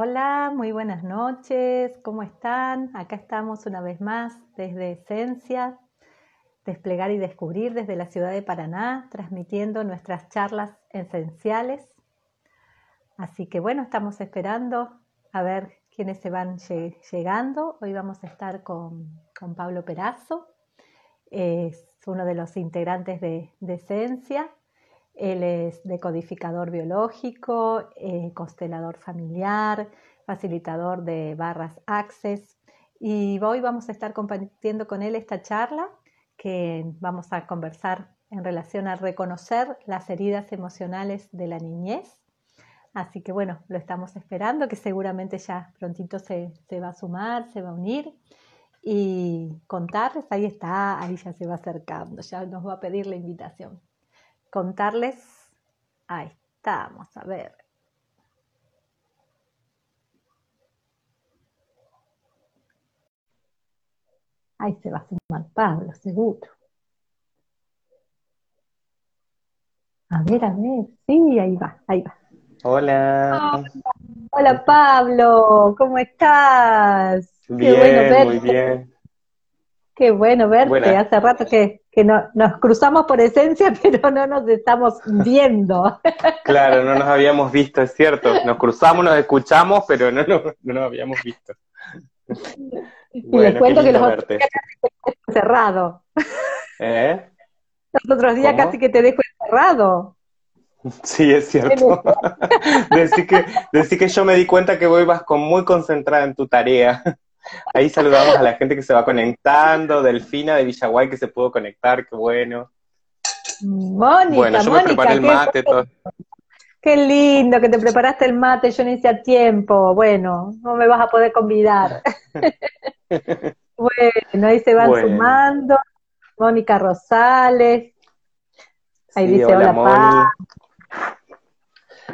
Hola, muy buenas noches, ¿cómo están? Acá estamos una vez más desde Esencia, Desplegar y Descubrir desde la ciudad de Paraná, transmitiendo nuestras charlas esenciales. Así que bueno, estamos esperando a ver quiénes se van llegando. Hoy vamos a estar con, Pablo Perazo, es uno de los integrantes de, de Esencia él es decodificador biológico, eh, constelador familiar, facilitador de barras Access. Y hoy vamos a estar compartiendo con él esta charla que vamos a conversar en relación a reconocer las heridas emocionales de la niñez. Así que bueno, lo estamos esperando, que seguramente ya prontito se, se va a sumar, se va a unir y contarles, ahí está, ahí ya se va acercando, ya nos va a pedir la invitación contarles, ahí estamos, a ver. Ahí se va a sumar Pablo, seguro. A ver, a ver, sí, ahí va, ahí va. Hola. Hola, Pablo, ¿cómo estás? Bien, Qué bueno verte. muy bien. Qué bueno verte. Hace rato que, que no, nos cruzamos por esencia, pero no nos estamos viendo. Claro, no nos habíamos visto, es cierto. Nos cruzamos, nos escuchamos, pero no, no, nos habíamos visto. y les cuento que los otros días casi te dejo encerrado. ¿Eh? Los otros días casi que te dejo encerrado. Sí, es cierto. decir, que, que yo me di cuenta que vos ibas con muy concentrada en tu tarea. Ahí saludamos a la gente que se va conectando, Delfina de Villaguay que se pudo conectar, qué bueno. Mónica, bueno, yo me preparé el mate, todo. Qué lindo que te preparaste el mate, yo no hice a tiempo. Bueno, no me vas a poder convidar. bueno, ahí se van sumando. Mónica Rosales. Ahí dice hola, hola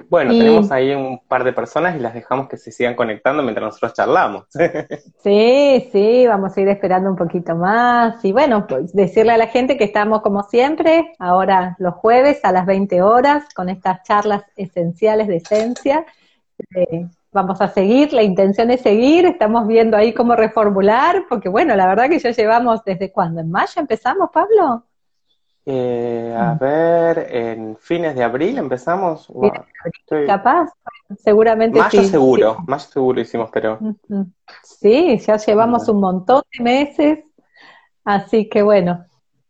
bueno, tenemos ahí un par de personas y las dejamos que se sigan conectando mientras nosotros charlamos. sí, sí, vamos a ir esperando un poquito más. Y bueno, pues decirle a la gente que estamos como siempre, ahora los jueves a las 20 horas, con estas charlas esenciales de esencia. Eh, vamos a seguir, la intención es seguir, estamos viendo ahí cómo reformular, porque bueno, la verdad que ya llevamos desde cuándo, en mayo empezamos, Pablo. Eh, a mm. ver, en fines de abril empezamos. Capaz, seguramente mayo seguro, más seguro hicimos, pero. Sí, ya llevamos un montón de meses, así que bueno.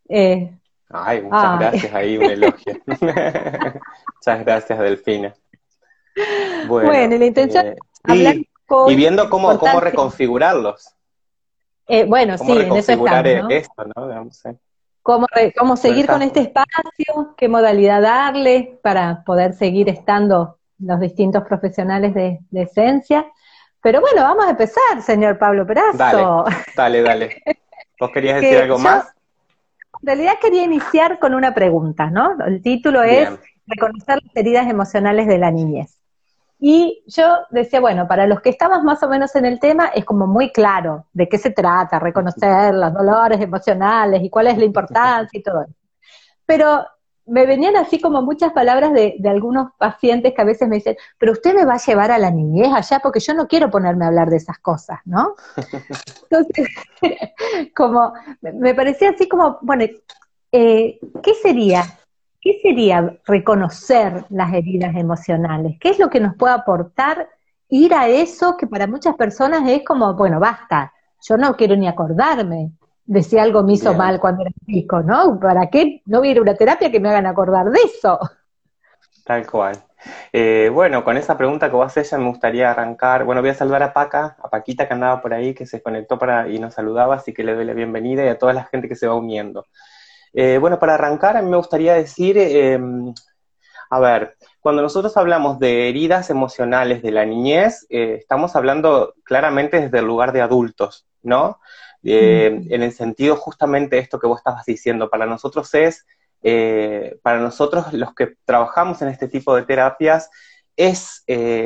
Eh, Ay, muchas gracias, ahí un elogio. muchas gracias, Delfina. Bueno, la intención eh, y, y, viendo cómo, cómo reconfigurarlos. Eh, bueno, sí, en eso estamos, ¿no? esto, ¿no? Digamos, cómo, cómo seguir con este espacio, qué modalidad darle para poder seguir estando los distintos profesionales de, esencia. Pero bueno, vamos a empezar, señor Pablo Perazo. Dale, dale, dale. ¿Vos querías decir algo más? En realidad quería iniciar con una pregunta, ¿no? El título es Reconocer las heridas emocionales de la niñez. Y yo decía, bueno, para los que estamos más o menos en el tema, es como muy claro de qué se trata, reconocer los dolores emocionales y cuál es la importancia y todo eso. Pero me venían así como muchas palabras de, de, algunos pacientes que a veces me dicen, pero usted me va a llevar a la niñez allá porque yo no quiero ponerme a hablar de esas cosas, ¿no? Entonces, como, me parecía así como, bueno, eh, ¿qué sería ¿qué sería reconocer las heridas emocionales? ¿Qué es lo que nos puede aportar ir a eso que para muchas personas es como, bueno, basta, yo no quiero ni acordarme de si algo me hizo mal cuando era chico, ¿no? ¿Para qué no voy a ir a una terapia que me hagan acordar de eso? Tal cual. Eh, bueno, con esa pregunta que vos ella me gustaría arrancar. Bueno, voy a saludar a Paca, a Paquita que andaba por ahí, que se conectó para y nos saludaba, así que le doy la bienvenida y a toda la gente que se va uniendo. Eh, bueno, para arrancar, a mí me gustaría decir, em, a ver, cuando nosotros hablamos de heridas emocionales de la niñez, eh, estamos hablando claramente desde el lugar de adultos, ¿no? Eh, en el sentido justamente esto que vos estabas diciendo, para nosotros es, para nosotros los que trabajamos en este tipo de terapias, es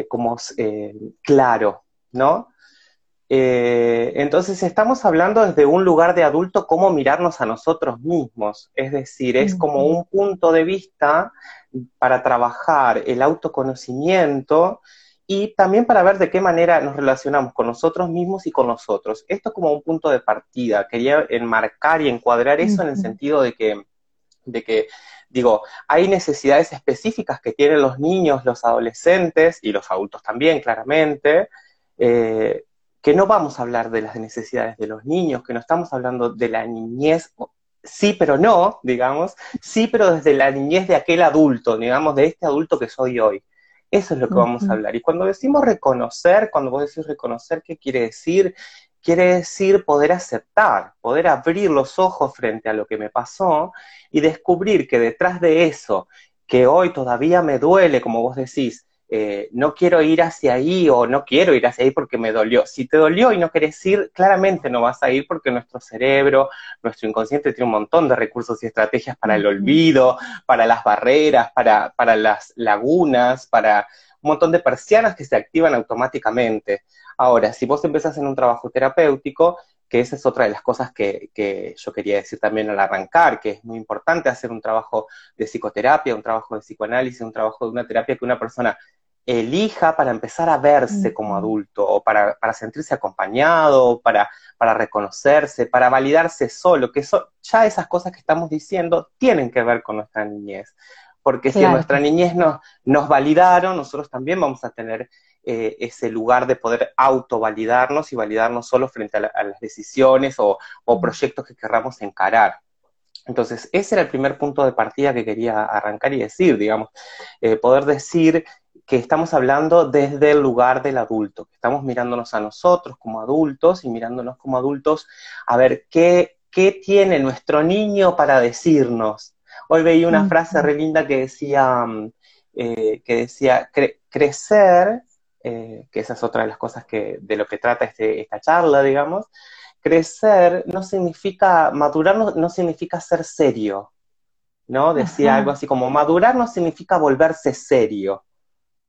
como claro, ¿no? Eh, entonces estamos hablando desde un lugar de adulto cómo mirarnos a nosotros mismos, es decir, es como un punto de vista para trabajar el autoconocimiento y también para ver de qué manera nos relacionamos con nosotros mismos y con nosotros. Esto como un punto de partida. Quería enmarcar y encuadrar eso en el sentido de que, de que, digo, hay necesidades específicas que tienen los niños, los adolescentes y los adultos también, claramente, eh, que no vamos a hablar de las necesidades de los niños, que no estamos hablando de la niñez sí, pero no, digamos, sí, pero desde la niñez de aquel adulto, digamos, de este adulto que soy hoy. Eso es lo que vamos a hablar. Y cuando decimos reconocer, cuando vos decís reconocer, ¿qué quiere decir? Quiere decir poder aceptar, poder abrir los ojos frente a lo que me pasó y descubrir que detrás de eso, que hoy todavía me duele, como vos decís, eh, no quiero ir hacia ahí o no quiero ir hacia ahí porque me dolió. Si te dolió y no querés ir, claramente no vas a ir porque nuestro cerebro, nuestro inconsciente tiene un montón de recursos y estrategias para el olvido, para las barreras, para, para las lagunas, para un montón de persianas que se activan automáticamente. Ahora, si vos empezás en un trabajo terapéutico, que esa es otra de las cosas que, que, yo quería decir también al arrancar, que es muy importante hacer un trabajo de psicoterapia, un trabajo de psicoanálisis, un trabajo de una terapia que una persona elija para empezar a verse como adulto o para, para sentirse acompañado, para, para, reconocerse, para validarse solo, que ya esas cosas que estamos diciendo tienen que ver con nuestra niñez. Porque si en nuestra niñez nos, nos validaron, nosotros también vamos a tener eh, ese lugar de poder autovalidarnos y validarnos solo frente a, las decisiones o, o proyectos que querramos encarar. Entonces, ese era el primer punto de partida que quería arrancar y decir, digamos, eh, poder decir que estamos hablando desde el lugar del adulto, que estamos mirándonos a nosotros como adultos y mirándonos como adultos a ver qué, qué tiene nuestro niño para decirnos. Hoy veía una frase re linda que decía, mm, eh, que decía, crecer, eh, que esa es otra de las cosas que, de lo que trata este, esta charla, digamos, crecer no significa, madurar no, significa ser serio, ¿no? Decía algo así como, madurar no significa volverse serio.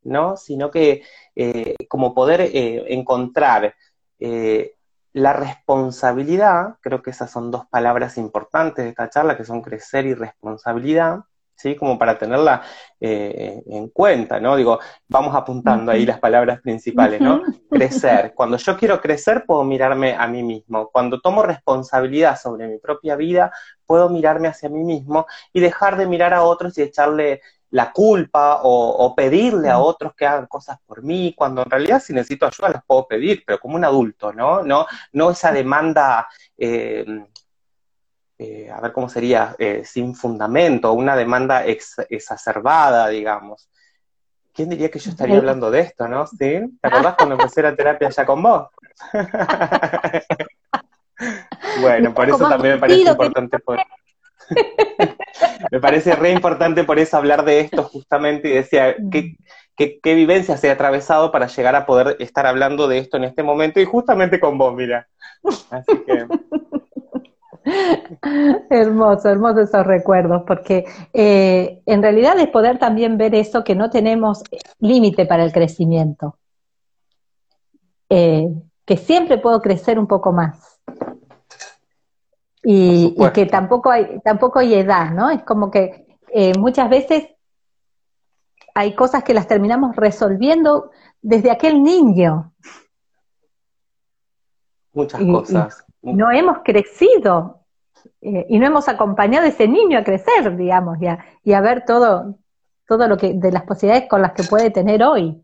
¿No? Sino que eh, como poder eh, encontrar eh, la responsabilidad, creo que esas son dos palabras importantes de esta charla, que son crecer y responsabilidad, ¿sí? Como para tenerla en cuenta, ¿no? Digo, vamos apuntando ahí las palabras principales, ¿no? Crecer. Cuando yo quiero crecer, puedo mirarme a mí mismo. Cuando tomo responsabilidad sobre mi propia vida, puedo mirarme hacia mí mismo y dejar de mirar a otros y echarle la culpa o, pedirle a otros que hagan cosas por mí, cuando en realidad si necesito ayuda las puedo pedir, pero como un adulto, ¿no? No, no esa demanda, eh, eh, a ver cómo sería, eh, sin fundamento, una demanda exacerbada, digamos. ¿Quién diría que yo estaría hablando de esto, no? ¿Sí? ¿Te acordás cuando empecé la terapia ya con vos? bueno, por eso también me parece importante poder... Me parece re importante por eso hablar de esto justamente y decía, ¿qué, qué, vivencia se ha atravesado para llegar a poder estar hablando de esto en este momento y justamente con vos, mira. Así que... hermoso, hermoso esos recuerdos, porque eh, en realidad es poder también ver eso que no tenemos límite para el crecimiento, eh, que siempre puedo crecer un poco más y, que tampoco hay, tampoco hay edad, ¿no? Es como que eh, muchas veces hay cosas que las terminamos resolviendo desde aquel niño. Muchas cosas. no hemos crecido eh, y no hemos acompañado a ese niño a crecer, digamos, y a, y a ver todo, todo lo que, de las posibilidades con las que puede tener hoy.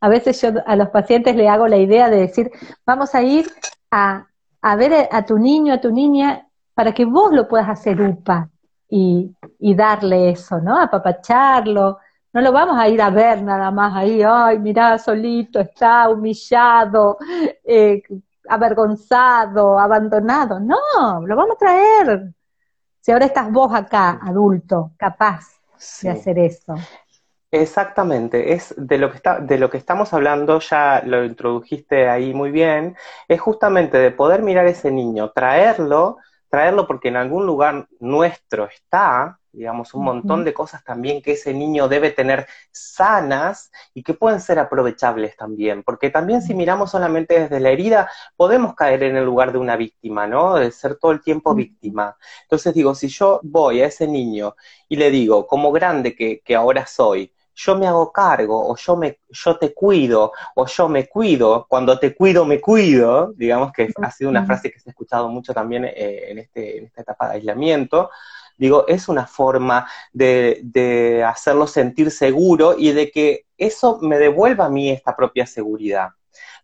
A veces yo a los pacientes le hago la idea de decir, vamos a ir a, a ver a tu niño, a tu niña, para que vos lo puedas hacer UPA y, darle eso, ¿no? Apapacharlo. No lo vamos a ir a ver nada más ahí, ay, mirá, solito, está humillado, eh, avergonzado, abandonado. No, lo vamos a traer. Si ahora estás vos acá, adulto, capaz de hacer eso. Exactamente, es de lo que está, de lo que estamos hablando, ya lo introdujiste ahí muy bien, es justamente de poder mirar a ese niño, traerlo, traerlo porque en algún lugar nuestro está, digamos, un montón de cosas también que ese niño debe tener sanas y que pueden ser aprovechables también, porque también si miramos solamente desde la herida, podemos caer en el lugar de una víctima, ¿no? De ser todo el tiempo víctima. Entonces digo, si yo voy a ese niño y le digo, como grande que, que ahora soy, yo me hago cargo, o yo, me, yo te cuido, o yo me cuido, cuando te cuido, me cuido, digamos que ha sido una frase que se ha escuchado mucho también eh, en, este, en esta etapa de aislamiento, digo, es una forma de, de hacerlo sentir seguro y de que eso me devuelva a mí esta propia seguridad.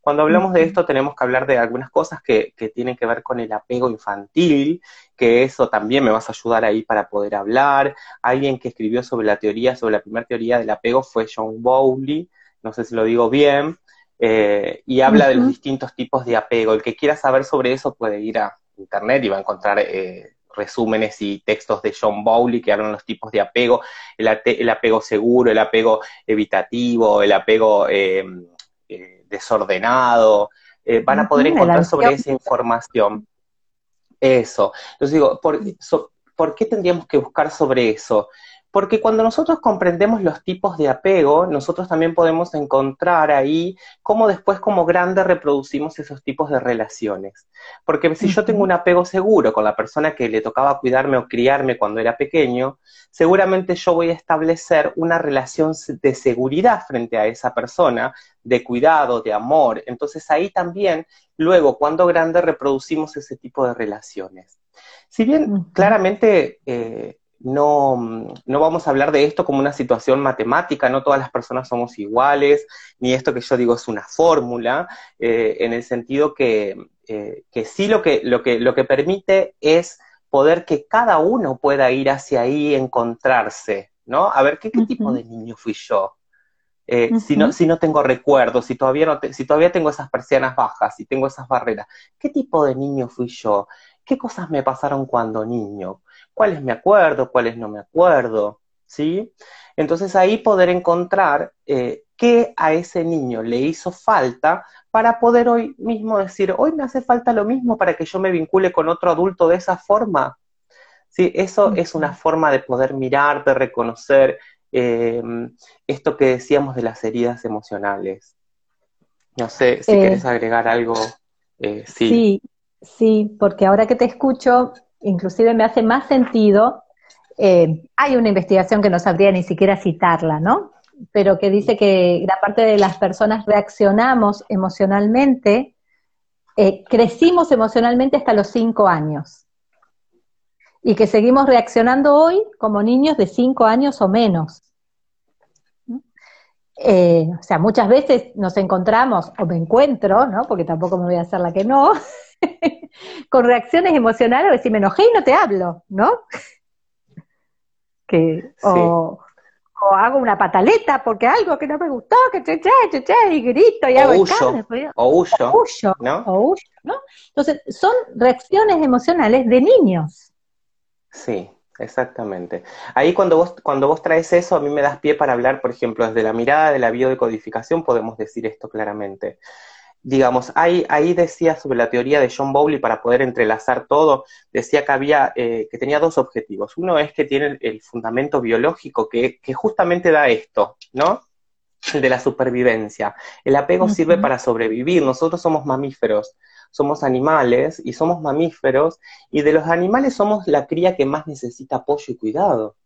Cuando hablamos de esto tenemos que hablar de algunas cosas que, tienen que ver con el apego infantil, que eso también me vas a ayudar ahí para poder hablar. Alguien que escribió sobre la teoría, sobre la primera teoría del apego fue John Bowley, no sé si lo digo bien, eh, y habla de los distintos tipos de apego. El que quiera saber sobre eso puede ir a internet y va a encontrar eh, resúmenes y textos de John Bowley que hablan de los tipos de apego, el, apego seguro, el apego evitativo, el apego... Eh, desordenado, eh, van a poder encontrar sobre esa información. Eso. Entonces digo, ¿por, ¿por qué tendríamos que buscar sobre eso? Porque cuando nosotros comprendemos los tipos de apego, nosotros también podemos encontrar ahí cómo después como grande reproducimos esos tipos de relaciones. Porque si yo tengo un apego seguro con la persona que le tocaba cuidarme o criarme cuando era pequeño, seguramente yo voy a establecer una relación de seguridad frente a esa persona, de cuidado, de amor. Entonces ahí también, luego, cuando grande, reproducimos ese tipo de relaciones. Si bien claramente eh, no, no, vamos a hablar de esto como una situación matemática, no todas las personas somos iguales, ni esto que yo digo es una fórmula, eh, en el sentido que, eh, que sí lo que, lo, que, lo que permite es poder que cada uno pueda ir hacia ahí y encontrarse, ¿no? A ver, ¿qué, tipo de niño fui yo? Eh, si, no, si no tengo recuerdos, si todavía, no si todavía tengo esas persianas bajas, si tengo esas barreras, ¿qué tipo de niño fui yo? ¿Qué cosas me pasaron cuando niño? Cuáles me acuerdo, cuáles no me acuerdo, ¿sí? Entonces ahí poder encontrar eh, qué a ese niño le hizo falta para poder hoy mismo decir, hoy me hace falta lo mismo para que yo me vincule con otro adulto de esa forma. Sí, eso es una forma de poder mirar, de reconocer em, esto que decíamos de las heridas emocionales. No sé si quieres eh, agregar algo. Eh, sí. sí, sí, porque ahora que te escucho, inclusive me hace más sentido, eh, hay una investigación que no sabría ni siquiera citarla, ¿no? Pero que dice que gran parte de las personas reaccionamos emocionalmente, eh, crecimos emocionalmente hasta los cinco años. Y que seguimos reaccionando hoy como niños de cinco años o menos. Eh, o sea, muchas veces nos encontramos, o me encuentro, ¿no? Porque tampoco me voy a hacer la que no, con reacciones emocionales, o decir, me enojé y no te hablo, ¿no? que, o, hago una pataleta porque algo que no me gustó, que che, che, che, y grito y hago el o huyo, o huyo, ¿no? O huyo, ¿no? Entonces, son reacciones emocionales de niños. Sí, exactamente. Ahí cuando vos, cuando vos traes eso, a mí me das pie para hablar, por ejemplo, desde la mirada de la biodecodificación, podemos decir esto claramente digamos, ahí, ahí decía sobre la teoría de John Bowley, para poder entrelazar todo, decía que había, eh, que tenía dos objetivos. Uno es que tiene el, fundamento biológico que, que, justamente da esto, ¿no? El de la supervivencia. El apego sirve para sobrevivir. Nosotros somos mamíferos, somos animales y somos mamíferos, y de los animales somos la cría que más necesita apoyo y cuidado.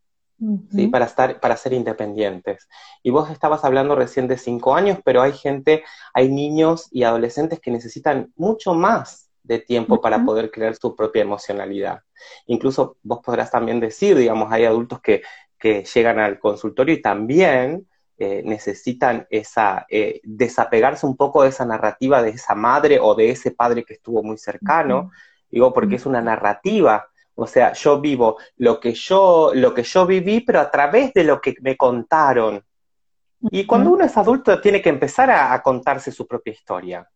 ¿Sí? Para, estar, para ser independientes. Y vos estabas hablando recién de cinco años, pero hay gente, hay niños y adolescentes que necesitan mucho más de tiempo para poder crear su propia emocionalidad. Incluso vos podrás también decir, digamos, hay adultos que, que llegan al consultorio y también eh, necesitan esa, eh, desapegarse un poco de esa narrativa de esa madre o de ese padre que estuvo muy cercano, digo, porque es una narrativa o sea, yo vivo lo que yo, lo que yo viví, pero a través de lo que me contaron. Y cuando uno es adulto tiene que empezar a, contarse su propia historia,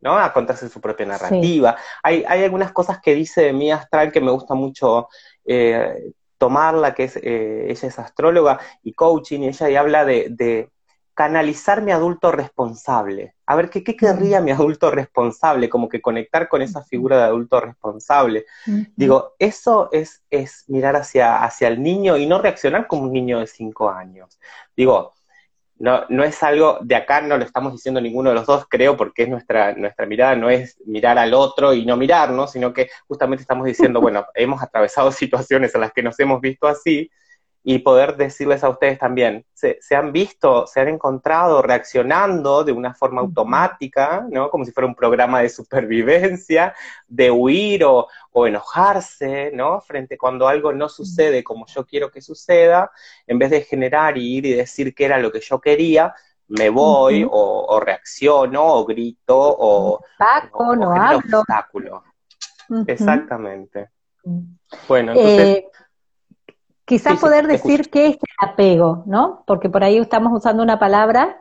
¿no? A contarse su propia narrativa. Hay, hay, algunas cosas que dice Mía Astral que me gusta mucho eh, tomarla, que es, eh, ella es astróloga y coaching, y ella habla de, canalizar mi adulto responsable. A ver, ¿qué, qué querría mi adulto responsable? Como que conectar con esa figura de adulto responsable. Digo, eso es, es mirar hacia, hacia el niño y no reaccionar como un niño de cinco años. Digo, no, no es algo de acá, no lo estamos diciendo ninguno de los dos, creo, porque es nuestra, nuestra mirada, no es mirar al otro y no mirarnos, sino que justamente estamos diciendo, bueno, hemos atravesado situaciones en las que nos hemos visto así, y poder decirles a ustedes también, se, han visto, se han encontrado reaccionando de una forma automática, ¿no? Como si fuera un programa de supervivencia, de huir o, enojarse, ¿no? Frente cuando algo no sucede como yo quiero que suceda, en vez de generar y ir y decir que era lo que yo quería, me voy o, reacciono o grito o, Saco, no hablo. obstáculo. Exactamente. Bueno, entonces... Eh, Quizás poder decir qué es el apego, ¿no? Porque por ahí estamos usando una palabra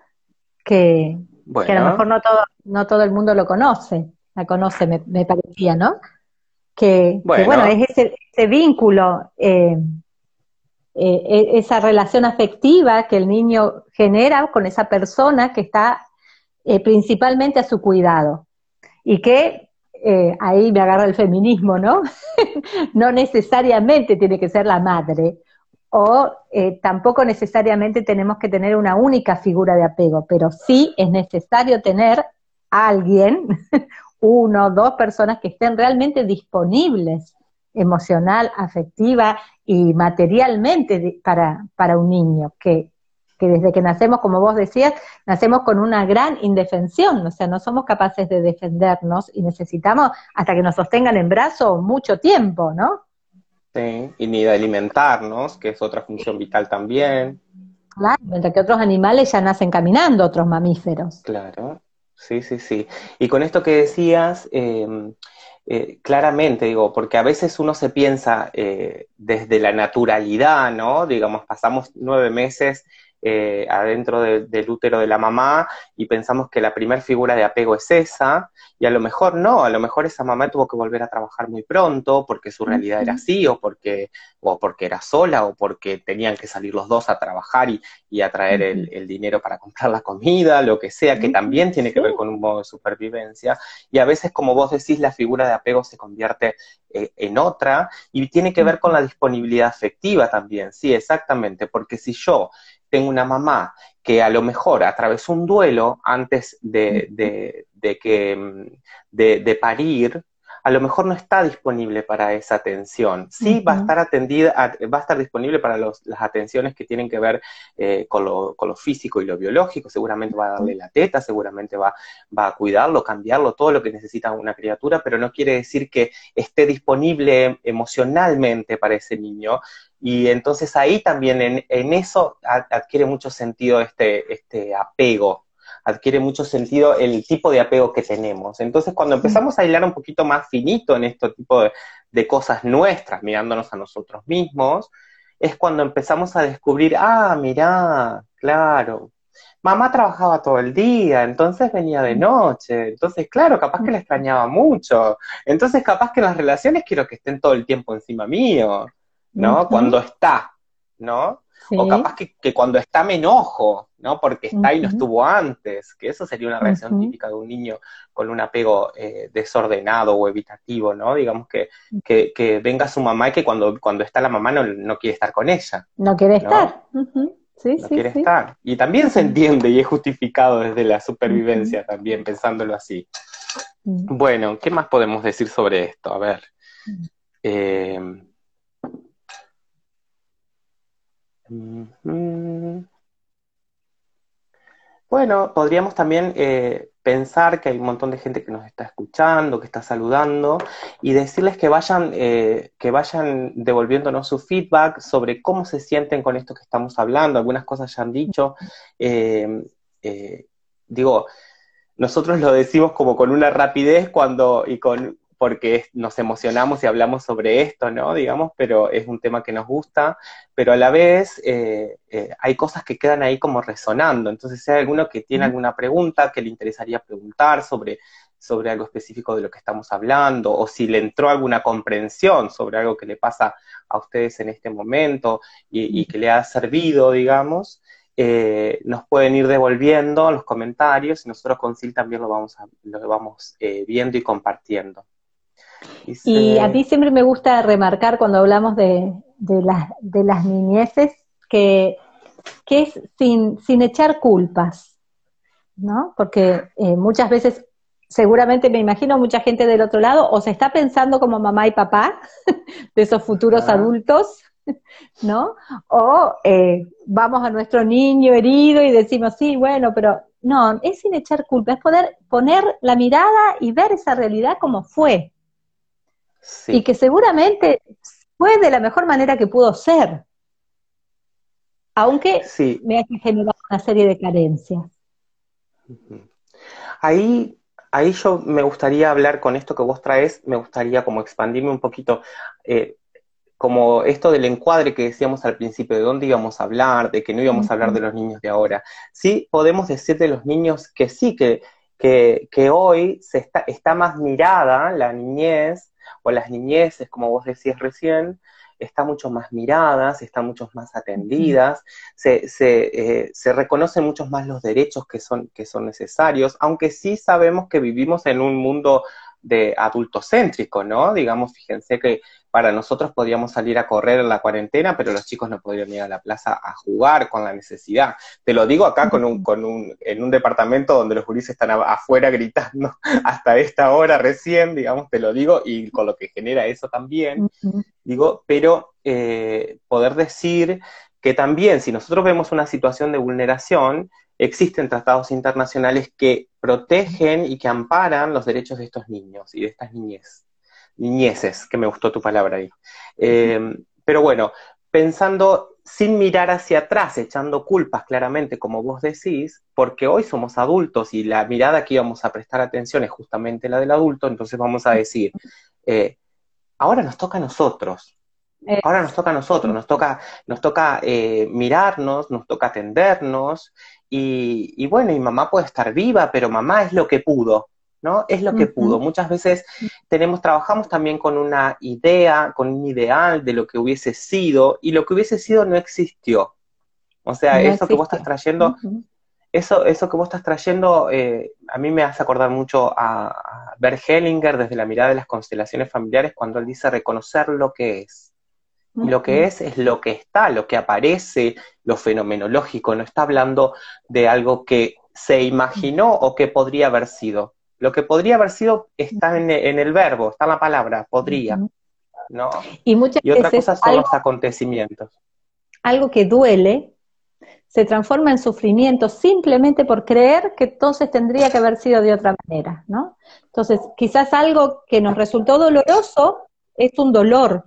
que, a lo mejor no todo, no todo el mundo lo conoce, la conoce, me, parecía, ¿no? Que bueno, es ese, vínculo, eh, eh, e, esa relación afectiva que el niño genera con esa persona que está eh, principalmente a su cuidado y que eh, ahí me agarra el feminismo, ¿no? no necesariamente tiene que ser la madre, o eh, tampoco necesariamente tenemos que tener una única figura de apego, pero sí es necesario tener a alguien, uno, dos personas que estén realmente disponibles emocional, afectiva y materialmente para, para un niño, que que desde que nacemos, como vos decías, nacemos con una gran indefensión, o sea, no somos capaces de defendernos y necesitamos hasta que nos sostengan en brazo mucho tiempo, ¿no? Sí, y ni de alimentarnos, que es otra función vital también. Claro, mientras que otros animales ya nacen caminando, otros mamíferos. Claro, sí, sí, sí. Y con esto que decías, em, eh, claramente, digo, porque a veces uno se piensa eh, desde la naturalidad, ¿no? Digamos, pasamos nueve meses eh, adentro del útero de la mamá y pensamos que la primera figura de apego es esa, y a lo mejor no, a lo mejor esa mamá tuvo que volver a trabajar muy pronto porque su realidad era así, o porque, o porque era sola, o porque tenían que salir los dos a trabajar y, y a traer el, dinero para comprar la comida, lo que sea, que también tiene que ver con un modo de supervivencia, y a veces, como vos decís, la figura de apego se convierte eh, en otra, y tiene que ver con la disponibilidad afectiva también, sí, exactamente, porque si yo tengo una mamá que a lo mejor atravesó un duelo antes de, de, que, mm, de, parir, a lo mejor no está disponible para esa atención. Sí va a estar atendida, va a estar disponible para las atenciones que tienen que ver eh, con, lo, con, lo, físico y lo biológico, seguramente va a darle la teta, seguramente va, va a cuidarlo, cambiarlo, todo lo que necesita una criatura, pero no quiere decir que esté disponible emocionalmente para ese niño, y entonces ahí también en, en eso adquiere mucho sentido este, este apego, adquiere mucho sentido el tipo de apego que tenemos. Entonces cuando empezamos a hilar un poquito más finito en este tipo de, de cosas nuestras, mirándonos a nosotros mismos, es cuando empezamos a descubrir, ah, mirá, claro, mamá trabajaba todo el día, entonces venía de noche, entonces claro, capaz que la extrañaba mucho, entonces capaz que en las relaciones quiero que estén todo el tiempo encima mío, ¿no? Cuando está, ¿no? O capaz que, cuando está me enojo, ¿no? Porque está y no estuvo antes, que eso sería una reacción típica de un niño con un apego eh, desordenado o evitativo, ¿no? Digamos que, que, venga su mamá y que cuando, cuando está la mamá no, quiere estar con ella. No quiere estar. Sí, no quiere estar. Y también se entiende y es justificado desde la supervivencia también, pensándolo así. Bueno, ¿qué más podemos decir sobre esto? A ver. Eh, bueno, podríamos también eh, pensar que hay un montón de gente que nos está escuchando, que está saludando, y decirles que vayan, eh, que vayan devolviéndonos su feedback sobre cómo se sienten con esto que estamos hablando. Algunas cosas ya han dicho. Eh, digo, nosotros lo decimos como con una rapidez cuando, y con porque nos emocionamos y hablamos sobre esto, ¿no? Digamos, pero es un tema que nos gusta, pero a la vez eh, eh, hay cosas que quedan ahí como resonando. Entonces, si hay alguno que tiene alguna pregunta que le interesaría preguntar sobre, sobre algo específico de lo que estamos hablando, o si le entró alguna comprensión sobre algo que le pasa a ustedes en este momento y, que le ha servido, digamos, eh, nos pueden ir devolviendo los comentarios y nosotros con Sil también lo vamos, lo vamos viendo y compartiendo. Y a mí siempre me gusta remarcar cuando hablamos de, de, de las niñeces que, que es sin, sin echar culpas, ¿no? Porque eh, muchas veces, seguramente me imagino mucha gente del otro lado, o se está pensando como mamá y papá de esos futuros adultos, ¿no? O eh, vamos a nuestro niño herido y decimos, sí, bueno, pero no, es sin echar culpa, es poder poner la mirada y ver esa realidad como fue. Y que seguramente fue de la mejor manera que pudo ser. Aunque me haya generado una serie de carencias. Ahí, ahí yo me gustaría hablar con esto que vos traes, me gustaría como expandirme un poquito. Eh, como esto del encuadre que decíamos al principio, de dónde íbamos a hablar, de que no íbamos a hablar de los niños de ahora. Sí podemos decir de los niños que sí, que, que, hoy se está, está más mirada la niñez, o las niñeces, como vos decías recién, está mucho más miradas, están mucho más atendidas, se, se, eh, se, reconocen muchos más los derechos que son, que son necesarios, aunque sí sabemos que vivimos en un mundo de adultocéntrico, ¿no? Digamos, fíjense que para nosotros podíamos salir a correr en la cuarentena, pero los chicos no podían ir a la plaza a jugar con la necesidad. Te lo digo acá con un, con un, en un departamento donde los gurises están afuera gritando hasta esta hora recién, digamos, te lo digo, y con lo que genera eso también, digo, pero eh, poder decir que también si nosotros vemos una situación de vulneración, existen tratados internacionales que protegen y que amparan los derechos de estos niños y de estas niñez, niñeces, que me gustó tu palabra ahí. Eh, pero bueno, pensando sin mirar hacia atrás, echando culpas claramente, como vos decís, porque hoy somos adultos y la mirada que íbamos a prestar atención es justamente la del adulto, entonces vamos a decir, eh, ahora nos toca a nosotros, Ahora nos toca a nosotros, nos toca, nos toca mirarnos, nos toca atendernos y, bueno, y mamá puede estar viva, pero mamá es lo que pudo, ¿no? Es lo que pudo. Muchas veces tenemos, trabajamos también con una idea, con un ideal de lo que hubiese sido, y lo que hubiese sido no existió. O sea, eso que vos estás trayendo, eso, eso que vos estás trayendo, eh, a mí me hace acordar mucho a, a Bert Hellinger desde la mirada de las constelaciones familiares, cuando él dice reconocer lo que es. Lo que es es lo que está, lo que aparece, lo fenomenológico, no está hablando de algo que se imaginó o que podría haber sido. Lo que podría haber sido está en, el verbo, está en la palabra, podría. ¿no? Y, muchas y otra cosa son los acontecimientos. Algo que duele se transforma en sufrimiento simplemente por creer que entonces tendría que haber sido de otra manera, ¿no? Entonces, quizás algo que nos resultó doloroso es un dolor,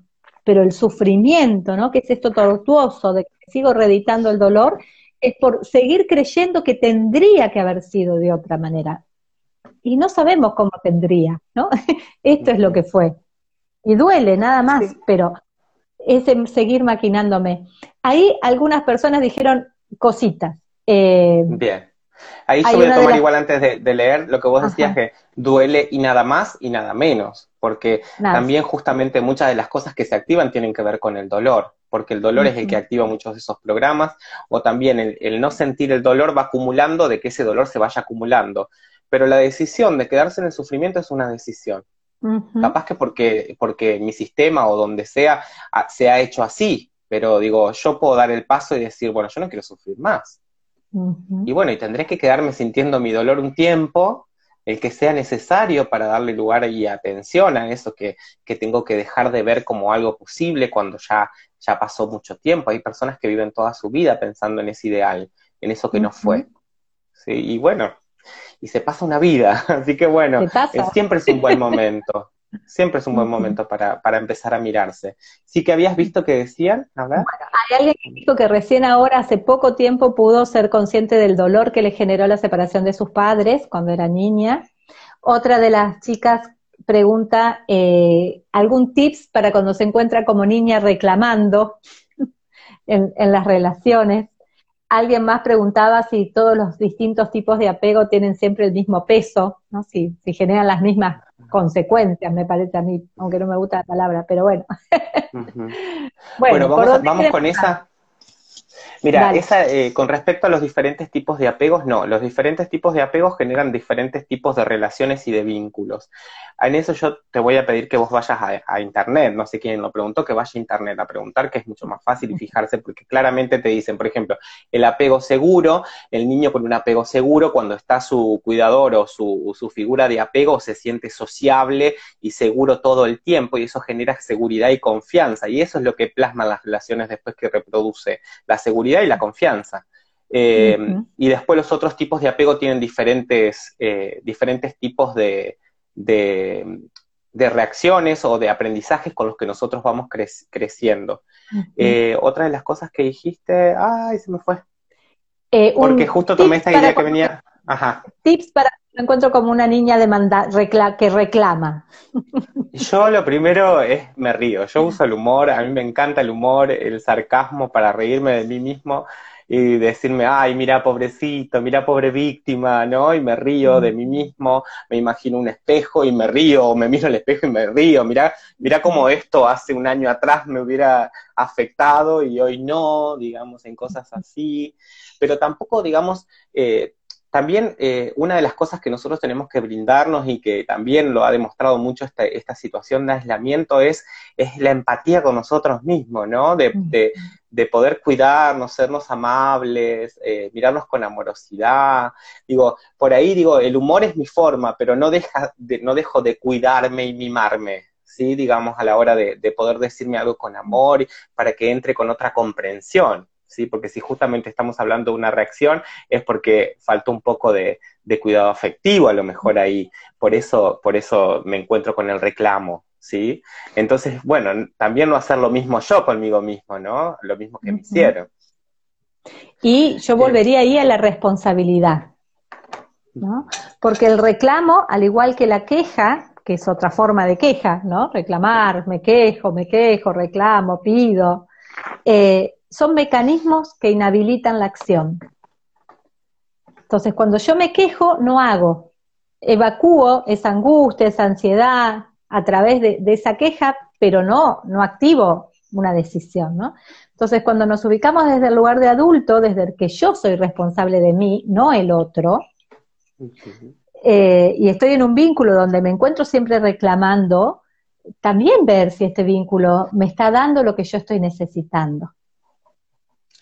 pero el sufrimiento, ¿no? Que es esto tortuoso de que sigo reeditando el dolor, es por seguir creyendo que tendría que haber sido de otra manera. Y no sabemos cómo tendría, ¿no? esto es lo que fue. Y duele nada más, pero es seguir maquinándome. Ahí algunas personas dijeron cositas. Eh, Bien. Ahí yo voy a tomar igual antes de, leer lo que vos decías, que duele y nada más y nada menos, porque también justamente muchas de las cosas que se activan tienen que ver con el dolor, porque el dolor es el que activa muchos de esos programas, o también el, no sentir el dolor va acumulando de que ese dolor se vaya acumulando. Pero la decisión de quedarse en el sufrimiento es una decisión. Capaz que porque, porque mi sistema o donde sea se ha hecho así, pero digo, yo puedo dar el paso y decir, bueno, yo no quiero sufrir más. Y bueno, y tendré que quedarme sintiendo mi dolor un tiempo, el que sea necesario para darle lugar y atención a eso que, tengo que dejar de ver como algo posible cuando ya, ya pasó mucho tiempo. Hay personas que viven toda su vida pensando en ese ideal, en eso que no fue. ¿Sí? Y bueno, y se pasa una vida, así que bueno, siempre es un buen momento. Siempre es un buen momento para, para, empezar a mirarse. Sí que habías visto que decían, a ver. hay alguien que dijo que recién ahora, hace poco tiempo, pudo ser consciente del dolor que le generó la separación de sus padres cuando era niña. Otra de las chicas pregunta, eh, ¿algún tips para cuando se encuentra como niña reclamando en, en las relaciones? Alguien más preguntaba si todos los distintos tipos de apego tienen siempre el mismo peso, ¿no? si, si generan las mismas consecuencias, me parece a mí, aunque no me gusta la palabra, pero bueno. bueno, vamos, vamos con esa. Mira, esa, eh, con respecto a los diferentes tipos de apegos, no, los diferentes tipos de apegos generan diferentes tipos de relaciones y de vínculos. En eso yo te voy a pedir que vos vayas a, internet, no sé quién lo preguntó, que vaya a internet a preguntar, que es mucho más fácil y fijarse, porque claramente te dicen, por ejemplo, el apego seguro, el niño con un apego seguro, cuando está su cuidador o su, su figura de apego, se siente sociable y seguro todo el tiempo, y eso genera seguridad y confianza, y eso es lo que plasman las relaciones después que reproduce la seguridad y la confianza. Eh, y después los otros tipos de apego tienen diferentes, eh, diferentes tipos de, de, reacciones o de aprendizajes con los que nosotros vamos creciendo. Eh, otra de las cosas que dijiste, ay, se me fue. Porque justo tomé esta idea que venía. Ajá. Tips para me encuentro como una niña que reclama. Yo lo primero es me río. Yo uso el humor, a mí me encanta el humor, el sarcasmo para reírme de mí mismo y decirme, ay, mira, pobrecito, mira, pobre víctima, ¿no? Y me río de mí mismo, me imagino un espejo y me río, o me miro al espejo y me río, mira, mira cómo esto hace un año atrás me hubiera afectado y hoy no, digamos, en cosas así, pero tampoco, digamos, eh, también eh, una de las cosas que nosotros tenemos que brindarnos y que también lo ha demostrado mucho esta, esta situación de aislamiento es, es la empatía con nosotros mismos, ¿no? De, de, de poder cuidarnos, sernos amables, eh, mirarnos con amorosidad. Digo, por ahí digo, el humor es mi forma, pero no, deja de, no dejo de cuidarme y mimarme, ¿sí? Digamos, a la hora de, de poder decirme algo con amor para que entre con otra comprensión. ¿Sí? Porque si justamente estamos hablando de una reacción es porque faltó un poco de, cuidado afectivo a lo mejor ahí, por eso, por eso me encuentro con el reclamo, ¿sí? Entonces, bueno, también no hacer lo mismo yo conmigo mismo, ¿no? Lo mismo que me hicieron. Y yo volvería ahí a la responsabilidad, ¿no? Porque el reclamo, al igual que la queja, que es otra forma de queja, ¿no? Reclamar, me quejo, me quejo, reclamo, pido, eh, son mecanismos que inhabilitan la acción. Entonces, cuando yo me quejo, no hago. Evacúo esa angustia, esa ansiedad a través de, esa queja, pero no, no activo una decisión, ¿no? Entonces, cuando nos ubicamos desde el lugar de adulto, desde el que yo soy responsable de mí, no el otro, eh, y estoy en un vínculo donde me encuentro siempre reclamando, también ver si este vínculo me está dando lo que yo estoy necesitando.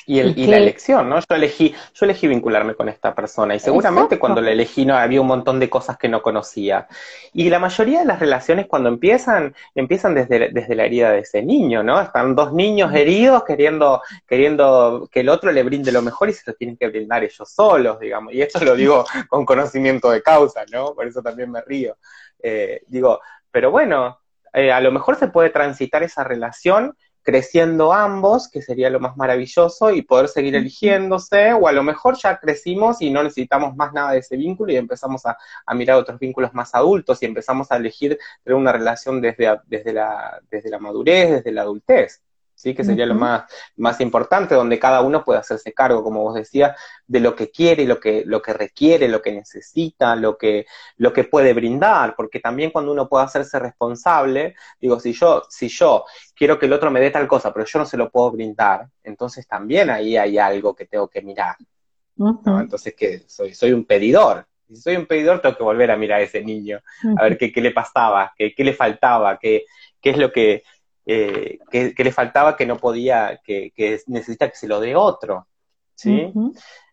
Y, el, y, la elección, ¿no? Yo elegí, yo elegí vincularme con esta persona y seguramente cuando la elegí no había un montón de cosas que no conocía. Y la mayoría de las relaciones cuando empiezan, empiezan desde, desde la herida de ese niño, ¿no? Están dos niños heridos queriendo, queriendo que el otro le brinde lo mejor y se lo tienen que brindar ellos solos, digamos. Y esto lo digo con conocimiento de causa, ¿no? Por eso también me río. Eh, digo, pero bueno, eh, a lo mejor se puede transitar esa relación creciendo ambos, que sería lo más maravilloso, y poder seguir eligiéndose, o a lo mejor ya crecimos y no necesitamos más nada de ese vínculo y empezamos a, mirar otros vínculos más adultos y empezamos a elegir tener una relación desde, desde, la, desde la madurez, desde la adultez. ¿Sí? que sería lo más, más importante, donde cada uno puede hacerse cargo, como vos decías, de lo que quiere, lo que, lo que requiere, lo que necesita, lo que, lo que puede brindar, porque también cuando uno puede hacerse responsable, digo, si yo, si yo quiero que el otro me dé tal cosa, pero yo no se lo puedo brindar, entonces también ahí hay algo que tengo que mirar. Entonces, que soy, soy un pedidor, si soy un pedidor, tengo que volver a mirar a ese niño, a ver qué, qué le pasaba, qué, qué le faltaba, qué, qué es lo que, eh, que, le faltaba que no podía, que, necesita que se lo dé otro. ¿sí?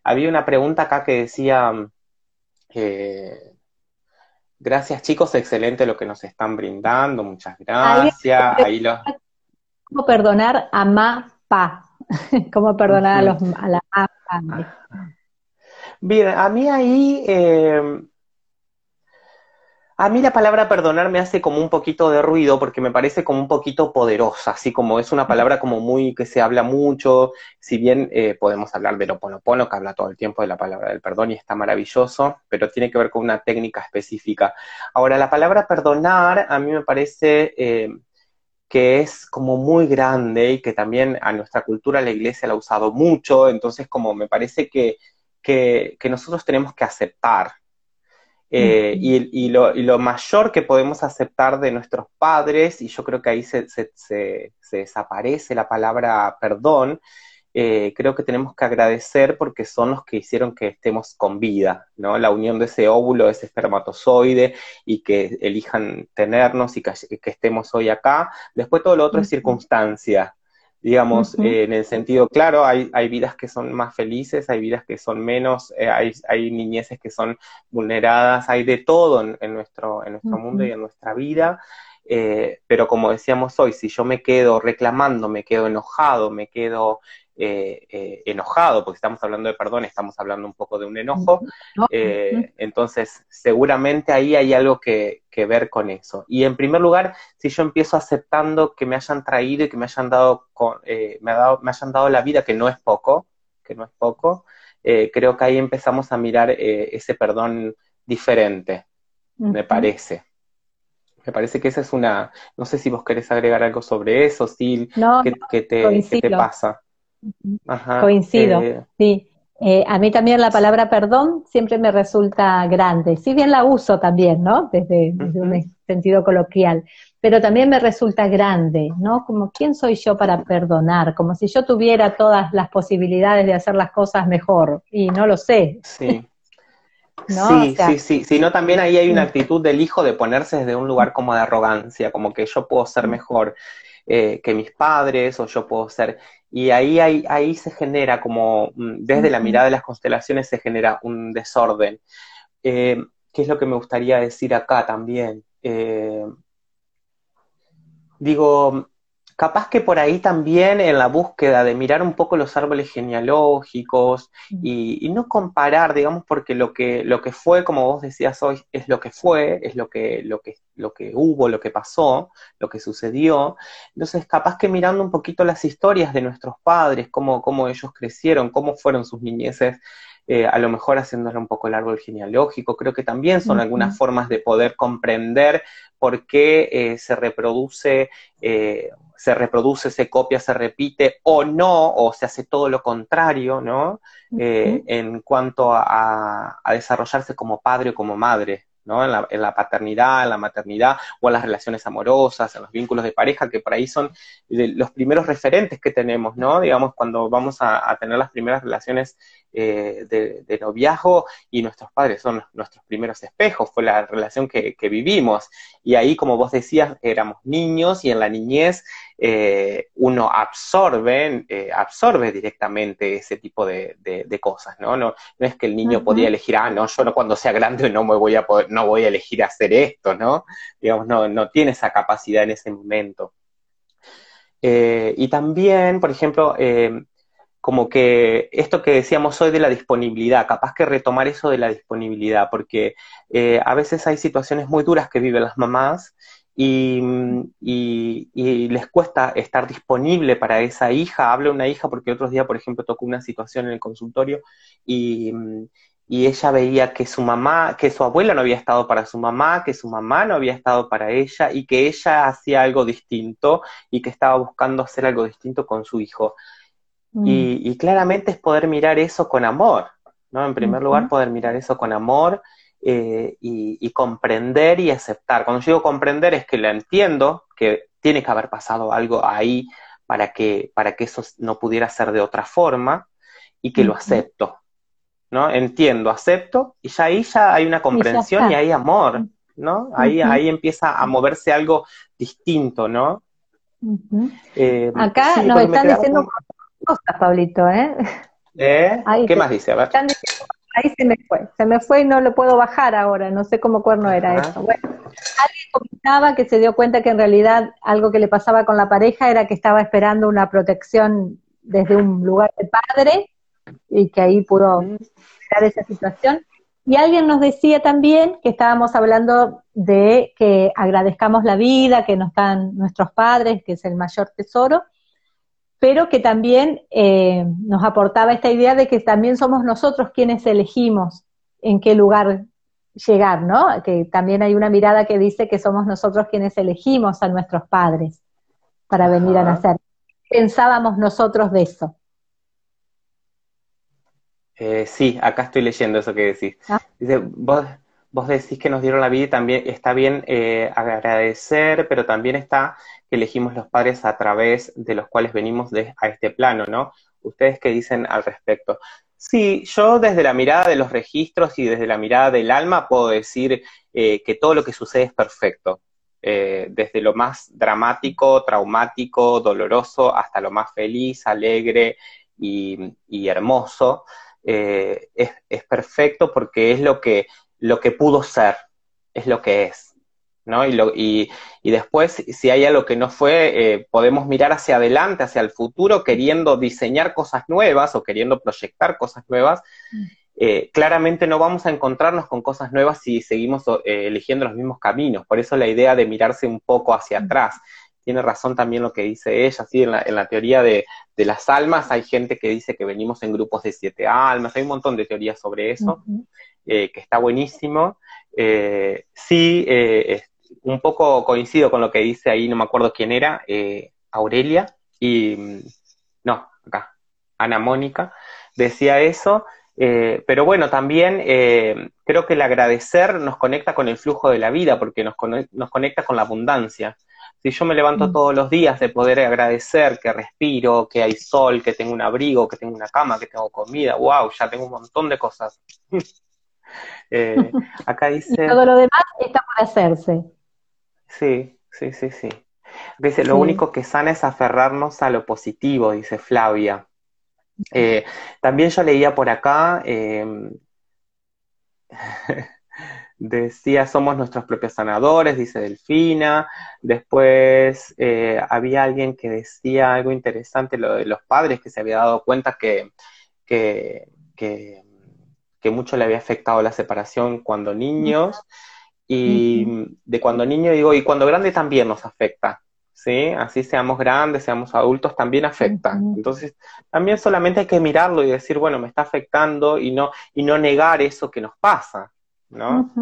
Había una pregunta acá que decía, eh, gracias chicos, excelente lo que nos están brindando, muchas gracias. Ahí ¿Cómo perdonar a MAPA? ¿Cómo perdonar a, los, a la MAPA? Bien, a mí ahí... Eh, a mí la palabra perdonar me hace como un poquito de ruido porque me parece como un poquito poderosa, así como es una palabra como muy que se habla mucho, si bien eh, podemos hablar de lo ponopono, que habla todo el tiempo de la palabra del perdón y está maravilloso, pero tiene que ver con una técnica específica. Ahora, la palabra perdonar a mí me parece eh, que es como muy grande y que también a nuestra cultura la iglesia la ha usado mucho, entonces como me parece que, que nosotros tenemos que aceptar eh, y, lo, mayor que podemos aceptar de nuestros padres, y yo creo que ahí se, desaparece la palabra perdón, eh, creo que tenemos que agradecer porque son los que hicieron que estemos con vida, ¿no? La unión de ese óvulo, ese espermatozoide y que elijan tenernos y que, estemos hoy acá. Después todo lo otro es circunstancia, digamos, en el sentido, claro, hay, hay, vidas que son más felices, hay vidas que son menos, eh, hay, hay, niñeces que son vulneradas, hay de todo en, nuestro, en nuestro mundo y en nuestra vida. Eh, pero como decíamos hoy, si yo me quedo reclamando, me quedo enojado, me quedo eh, eh, enojado, porque estamos hablando de perdón, estamos hablando un poco de un enojo, entonces seguramente ahí hay algo que, ver con eso. Y en primer lugar, si yo empiezo aceptando que me hayan traído y que me hayan dado, me, dado me hayan dado la vida, que no es poco, que no es poco, creo que ahí empezamos a mirar ese perdón diferente, me parece. Me parece que esa es una, no sé si vos querés agregar algo sobre eso, sí, ¿qué, te, pasa? Coincido, eh, sí. Eh, a mí también la palabra perdón siempre me resulta grande, si bien la uso también, ¿no? Desde, un sentido coloquial, pero también me resulta grande, ¿no? Como quién soy yo para perdonar, como si yo tuviera todas las posibilidades de hacer las cosas mejor, y no lo sé. Sí. Sí, sí, sí, sino también ahí hay una actitud del hijo de ponerse desde un lugar como de arrogancia, como que yo puedo ser mejor eh, que mis padres o yo puedo ser... Y ahí, ahí, ahí se genera como, mm, desde la mirada de las constelaciones se genera un desorden. Eh, ¿Qué es lo que me gustaría decir acá también? Eh, digo, capaz que por ahí también en la búsqueda de mirar un poco los árboles genealógicos y, no comparar, digamos, porque lo que, lo que fue, como vos decías hoy, es lo que fue, es lo que, lo que, lo que hubo, lo que pasó, lo que sucedió. Entonces, capaz que mirando un poquito las historias de nuestros padres, cómo, cómo ellos crecieron, cómo fueron sus niñeces, eh, a lo mejor haciéndole un poco el árbol genealógico, creo que también son algunas formas de poder comprender por qué eh, se reproduce eh, se reproduce, se copia, se repite o no, o se hace todo lo contrario, ¿no? Eh, en cuanto a, desarrollarse como padre o como madre, ¿no? En la, en la, paternidad, en la maternidad, o en las relaciones amorosas, en los vínculos de pareja, que por ahí son los primeros referentes que tenemos, ¿no? Digamos, cuando vamos a, tener las primeras relaciones eh, de, noviazgo y nuestros padres son nuestros primeros espejos, fue la relación que, que vivimos. Y ahí, como vos decías, éramos niños y en la niñez eh, uno absorbe, eh, absorbe directamente ese tipo de, cosas, ¿no? ¿no? No es que el niño podía elegir, ah, no, yo no cuando sea grande no me voy a poder, no voy a elegir hacer esto, ¿no? Digamos, no, no tiene esa capacidad en ese momento. Eh, y también, por ejemplo, como que esto que decíamos hoy de la disponibilidad, capaz que retomar eso de la disponibilidad, porque a veces hay situaciones muy duras que viven las mamás y, les cuesta estar disponible para esa hija. Hablo de una hija porque otros días, por ejemplo, tocó una situación en el consultorio y, ella veía que su mamá, que su abuela no había estado para su mamá, que su mamá no había estado para ella y que ella hacía algo distinto y que estaba buscando hacer algo distinto con su hijo. Y, mm. claramente es poder mirar eso con amor, ¿no? En primer lugar, poder mirar eso con amor eh, y, comprender y aceptar. Cuando yo digo comprender es que lo entiendo, que tiene que haber pasado algo ahí para que, para que eso no pudiera ser de otra forma y que lo acepto. ¿no? Entiendo, acepto y ya ahí ya hay una comprensión y, hay amor, ¿no? Ahí, ahí empieza a moverse algo distinto, ¿no? Eh, Acá nos están diciendo cosas, Pablito, ¿eh? ¿Eh? ¿Qué más dice? A ver ahí se me fue, se me fue y no lo puedo bajar ahora, no sé cómo cuerno era eso. Bueno, alguien comentaba que se dio cuenta que en realidad algo que le pasaba con la pareja era que estaba esperando una protección desde un lugar de padre y que ahí pudo crear esa situación. Y alguien nos decía también que estábamos hablando de que agradezcamos la vida, que nos dan nuestros padres, que es el mayor tesoro, pero que también eh, nos aportaba esta idea de que también somos nosotros quienes elegimos en qué lugar llegar, ¿no? Que también hay una mirada que dice que somos nosotros quienes elegimos a nuestros padres para venir a nacer. Pensábamos nosotros de eso. Eh, sí, acá estoy leyendo eso que decís. Ah. Dice, vos, vos decís que nos dieron la vida y también está bien eh, agradecer, pero también está que elegimos los padres a través de los cuales venimos a este plano, ¿no? ¿Ustedes qué dicen al respecto? Sí, yo desde la mirada de los registros y desde la mirada del alma puedo decir eh, que todo lo que sucede es perfecto. Eh, desde lo más dramático, traumático, doloroso, hasta lo más feliz, alegre y, hermoso, es, perfecto porque es lo que, lo que pudo ser, es lo que es. ¿no? Y, lo, y, y, después, si hay algo que no fue, eh, podemos mirar hacia adelante, hacia el futuro, queriendo diseñar cosas nuevas o queriendo proyectar cosas nuevas. Mm. Eh, claramente no vamos a encontrarnos con cosas nuevas si seguimos eh, eligiendo los mismos caminos. Por eso la idea de mirarse un poco hacia mm. atrás. Tiene razón también lo que dice ella, ¿sí? en, la, en la teoría de, de, las almas hay gente que dice que venimos en grupos de siete almas, hay un montón de teorías sobre eso, que está buenísimo. sí, un poco coincido con lo que dice ahí, no me acuerdo quién era, eh, Aurelia, y no, acá, Ana Mónica, decía eso, eh, pero bueno, también eh, creo que el agradecer nos conecta con el flujo de la vida, porque nos, nos conecta con la abundancia. Si yo me levanto mm. todos los días de poder agradecer que respiro, que hay sol, que tengo un abrigo, que tengo una cama, que tengo comida, wow, ya tengo un montón de cosas. acá dice... todo lo demás está por hacerse. Sí, sí, sí, sí. Dice, lo único que sana es aferrarnos a lo positivo, dice Flavia. Eh, también yo leía por acá, em, decía, somos nuestros propios sanadores, dice Delfina. Después eh, había alguien que decía algo interesante, lo de los padres, que se había dado cuenta que, que, que, que mucho le había afectado la separación cuando niños. Y de cuando niño digo, y cuando grande también nos afecta, ¿sí? Así seamos grandes, seamos adultos, también afecta. Entonces, también solamente hay que mirarlo y decir, bueno, me está afectando y no, y no negar eso que nos pasa, ¿no?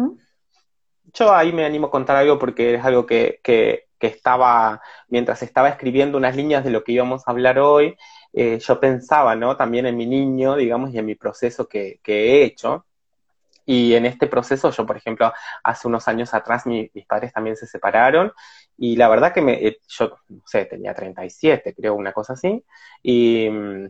Yo ahí me animo a contar algo porque es algo que, que, que, estaba, mientras estaba escribiendo unas líneas de lo que íbamos a hablar hoy, eh, yo pensaba, ¿no? También en mi niño, digamos, y en mi proceso que, que he hecho. Y en este proceso, yo, por ejemplo, hace unos años atrás mis padres también se separaron y la verdad que me, eh, yo, no sé, tenía 37, creo, una cosa así, y, mm,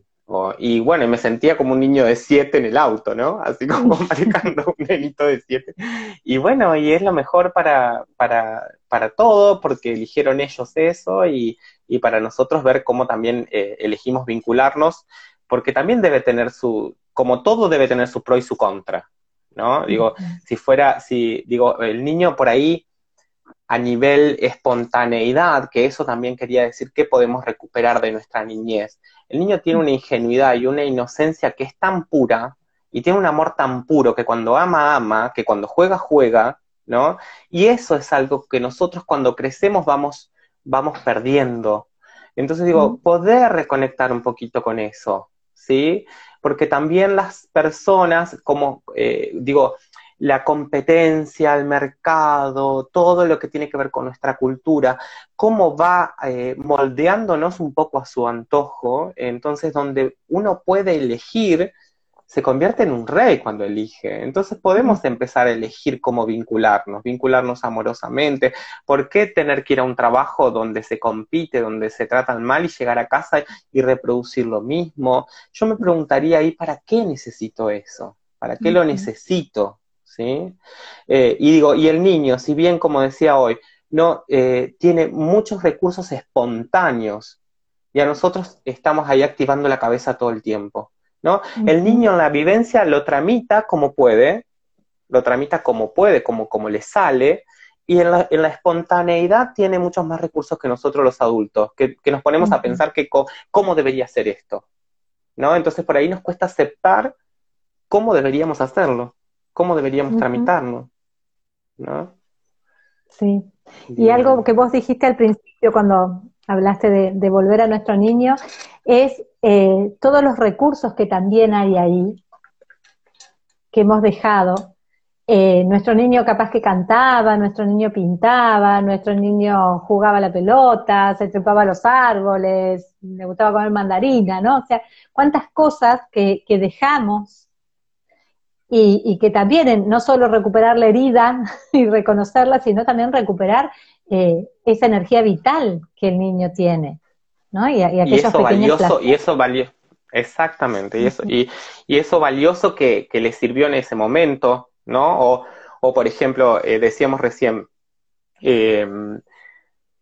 y bueno, me sentía como un niño de 7 en el auto, ¿no? Así como manejando un nenito de 7. Y bueno, y es lo mejor para, para, para todo, porque eligieron ellos eso y, y para nosotros ver cómo también eh, elegimos vincularnos, porque también debe tener su, como todo debe tener su pro y su contra. ¿no? Digo, si fuera, si, digo, el niño por ahí a nivel espontaneidad, que eso también quería decir que podemos recuperar de nuestra niñez. El niño tiene una ingenuidad y una inocencia que es tan pura y tiene un amor tan puro que cuando ama, ama, que cuando juega, juega, ¿no? Y eso es algo que nosotros cuando crecemos vamos, vamos perdiendo. Entonces digo, poder reconectar un poquito con eso, ¿sí? porque también las personas, como eh, digo, la competencia, el mercado, todo lo que tiene que ver con nuestra cultura, cómo va eh, moldeándonos un poco a su antojo, entonces donde uno puede elegir se convierte en un rey cuando elige. Entonces podemos empezar a elegir cómo vincularnos, vincularnos amorosamente. ¿Por qué tener que ir a un trabajo donde se compite, donde se tratan mal y llegar a casa y reproducir lo mismo? Yo me preguntaría ahí, ¿para qué necesito eso? ¿Para qué lo necesito? ¿Sí? Eh, y digo, y el niño, si bien como decía hoy, no eh, tiene muchos recursos espontáneos y a nosotros estamos ahí activando la cabeza todo el tiempo. ¿no? El niño en la vivencia lo tramita como puede, lo tramita como puede, como, como le sale, y en la, en la, espontaneidad tiene muchos más recursos que nosotros los adultos, que, nos ponemos a pensar que cómo debería ser esto, ¿no? Entonces por ahí nos cuesta aceptar cómo deberíamos hacerlo, cómo deberíamos tramitarlo, ¿no? Sí. Y algo que vos dijiste al principio cuando hablaste de, de volver a nuestro niño, es eh, todos los recursos que también hay ahí, que hemos dejado. Eh, nuestro niño capaz que cantaba, nuestro niño pintaba, nuestro niño jugaba la pelota, se trepaba a los árboles, le gustaba comer mandarina, ¿no? O sea, cuántas cosas que, dejamos y, que también no solo recuperar la herida y reconocerla, sino también recuperar eh, esa energía vital que el niño tiene. Y, eso valioso, y eso Exactamente, y eso, y, y eso valioso que, que, le sirvió en ese momento, ¿no? O, o por ejemplo, eh, decíamos recién eh,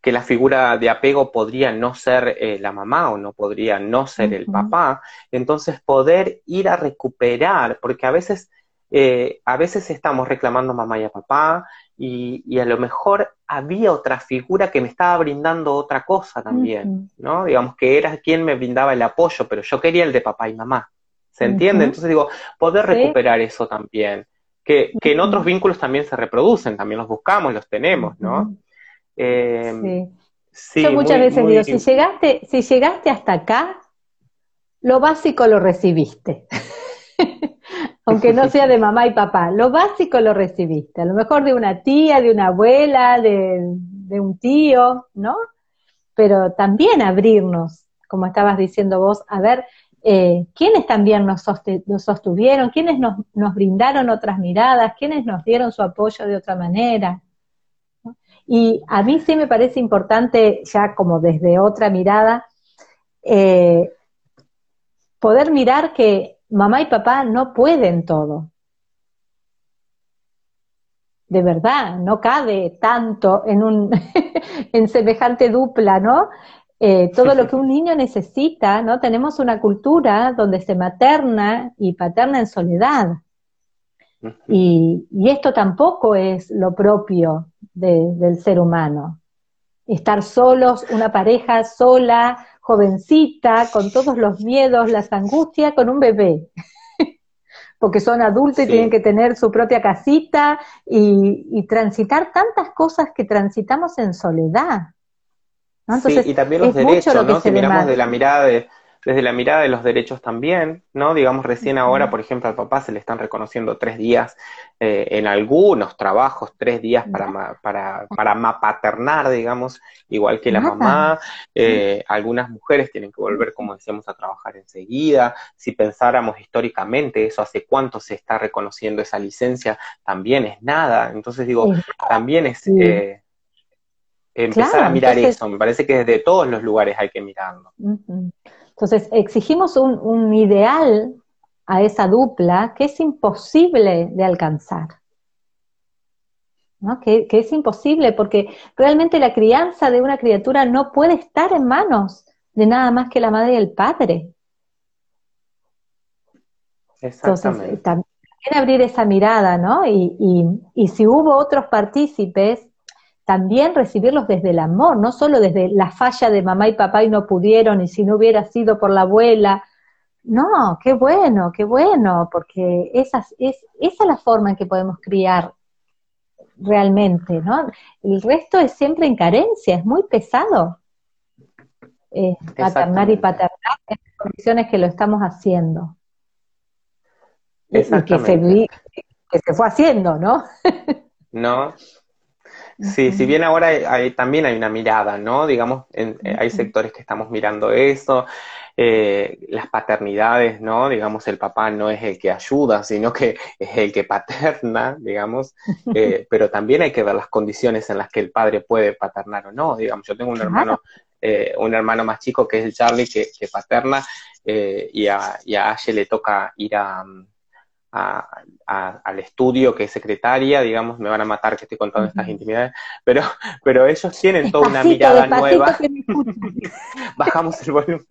que la figura de apego podría no ser eh, la mamá o no podría no ser el papá, entonces poder ir a recuperar, porque a veces, eh, a veces estamos reclamando a mamá y a papá, y, y, a lo mejor había otra figura que me estaba brindando otra cosa también, ¿no? Digamos que era quien me brindaba el apoyo, pero yo quería el de papá y mamá. ¿Se entiende? Entonces digo, poder recuperar eso también, que, que en otros vínculos también se reproducen, también los buscamos, los tenemos, ¿no? Eh, sí. Yo muchas veces digo, si llegaste, si llegaste hasta acá, lo básico lo recibiste. aunque no sea de mamá y papá, lo básico lo recibiste, a lo mejor de una tía, de una abuela, de, un tío, ¿no? Pero también abrirnos, como estabas diciendo vos, a ver eh, quiénes también nos, sostuvieron, quiénes nos, nos, brindaron otras miradas, quiénes nos dieron su apoyo de otra manera. Y a mí sí me parece importante, ya como desde otra mirada, eh, poder mirar que mamá y papá no pueden todo. De verdad, no cabe tanto en un en semejante dupla, ¿no? Eh, todo lo que un niño necesita, ¿no? Tenemos una cultura donde se materna y paterna en soledad. Y, y esto tampoco es lo propio de, del ser humano. Estar solos, una pareja sola, jovencita, con todos los miedos, las angustias, con un bebé. Porque son adultos y tienen que tener su propia casita y, transitar tantas cosas que transitamos en soledad. sí, y también los derechos, ¿no? Si miramos de la mirada de, desde la mirada de los derechos también, ¿no? Digamos, recién ahora, por ejemplo, al papá se le están reconociendo tres días eh, en algunos trabajos, tres días para, para, para mapaternar, digamos, igual que la mamá. Eh, algunas mujeres tienen que volver, como decíamos, a trabajar enseguida. Si pensáramos históricamente eso, hace cuánto se está reconociendo esa licencia, también es nada. Entonces digo, también es... Eh, empezar a mirar eso, me parece que desde todos los lugares hay que mirarlo. Entonces, exigimos un, ideal a esa dupla que es imposible de alcanzar. ¿no? Que, es imposible porque realmente la crianza de una criatura no puede estar en manos de nada más que la madre y el padre. Entonces, también abrir esa mirada, ¿no? Y, y, y si hubo otros partícipes, también recibirlos desde el amor, no solo desde la falla de mamá y papá y no pudieron, y si no hubiera sido por la abuela. No, qué bueno, qué bueno, porque esa es, esa es la forma en que podemos criar realmente, ¿no? El resto es siempre en carencia, es muy pesado. Eh, paternar y paternar en las condiciones que lo estamos haciendo. Y, que se, que se fue haciendo, ¿no? no, Sí, si bien ahora hay, también hay una mirada, ¿no? Digamos, eh, hay sectores que estamos mirando eso, eh, las paternidades, ¿no? Digamos, el papá no es el que ayuda, sino que es el que paterna, digamos, eh, pero también hay que ver las condiciones en las que el padre puede paternar o no, digamos, yo tengo un hermano, un hermano más chico que es el Charlie que, que paterna y, a, y a Ashe le toca ir a, al estudio que es secretaria, digamos, me van a matar que estoy contando estas intimidades, pero, pero ellos tienen toda una mirada nueva. Bajamos el volumen.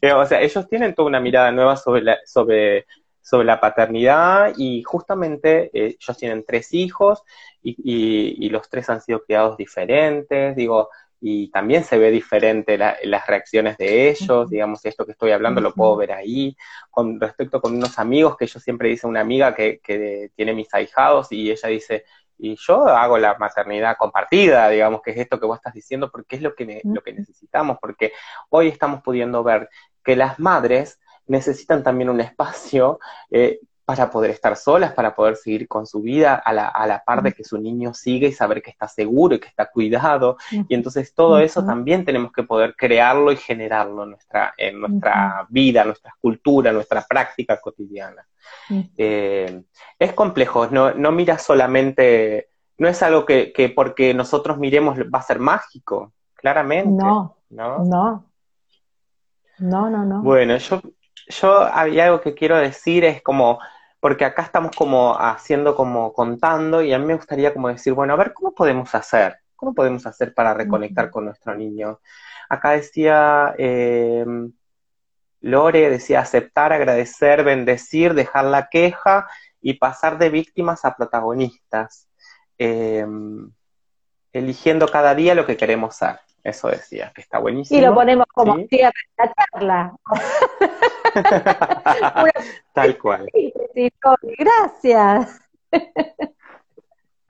Eh, o sea, ellos tienen toda una mirada nueva sobre la, sobre, sobre la paternidad y justamente eh, ellos tienen tres hijos y, y, los tres han sido criados diferentes, digo, y también se ve diferente las reacciones de ellos, digamos, esto que estoy hablando lo puedo ver ahí, con respecto con unos amigos que yo siempre dice una amiga que, que tiene mis ahijados y ella dice, y yo hago la maternidad compartida, digamos, que es esto que vos estás diciendo, porque es lo que, lo que necesitamos, porque hoy estamos pudiendo ver que las madres necesitan también un espacio eh, para poder estar solas, para poder seguir con su vida a la, a la par de que su niño sigue y saber que está seguro y que está cuidado. Y entonces todo eso también tenemos que poder crearlo y generarlo en nuestra, en nuestra vida, nuestra cultura, nuestra práctica cotidiana. Eh, es complejo, no, no mira solamente, no es algo que, que, porque nosotros miremos va a ser mágico, claramente. No, no, no. No, no, no. Bueno, yo yo hay algo que quiero decir, es como, porque acá estamos como haciendo, como contando, y a mí me gustaría como decir, bueno, a ver, ¿cómo podemos hacer? ¿Cómo podemos hacer para reconectar con nuestro niño? Acá decía eh, Lore, decía aceptar, agradecer, bendecir, dejar la queja y pasar de víctimas a protagonistas, eh, eligiendo cada día lo que queremos ser. Eso decía, que está buenísimo. Y lo ponemos como cierre la charla. Tal cual. Gracias.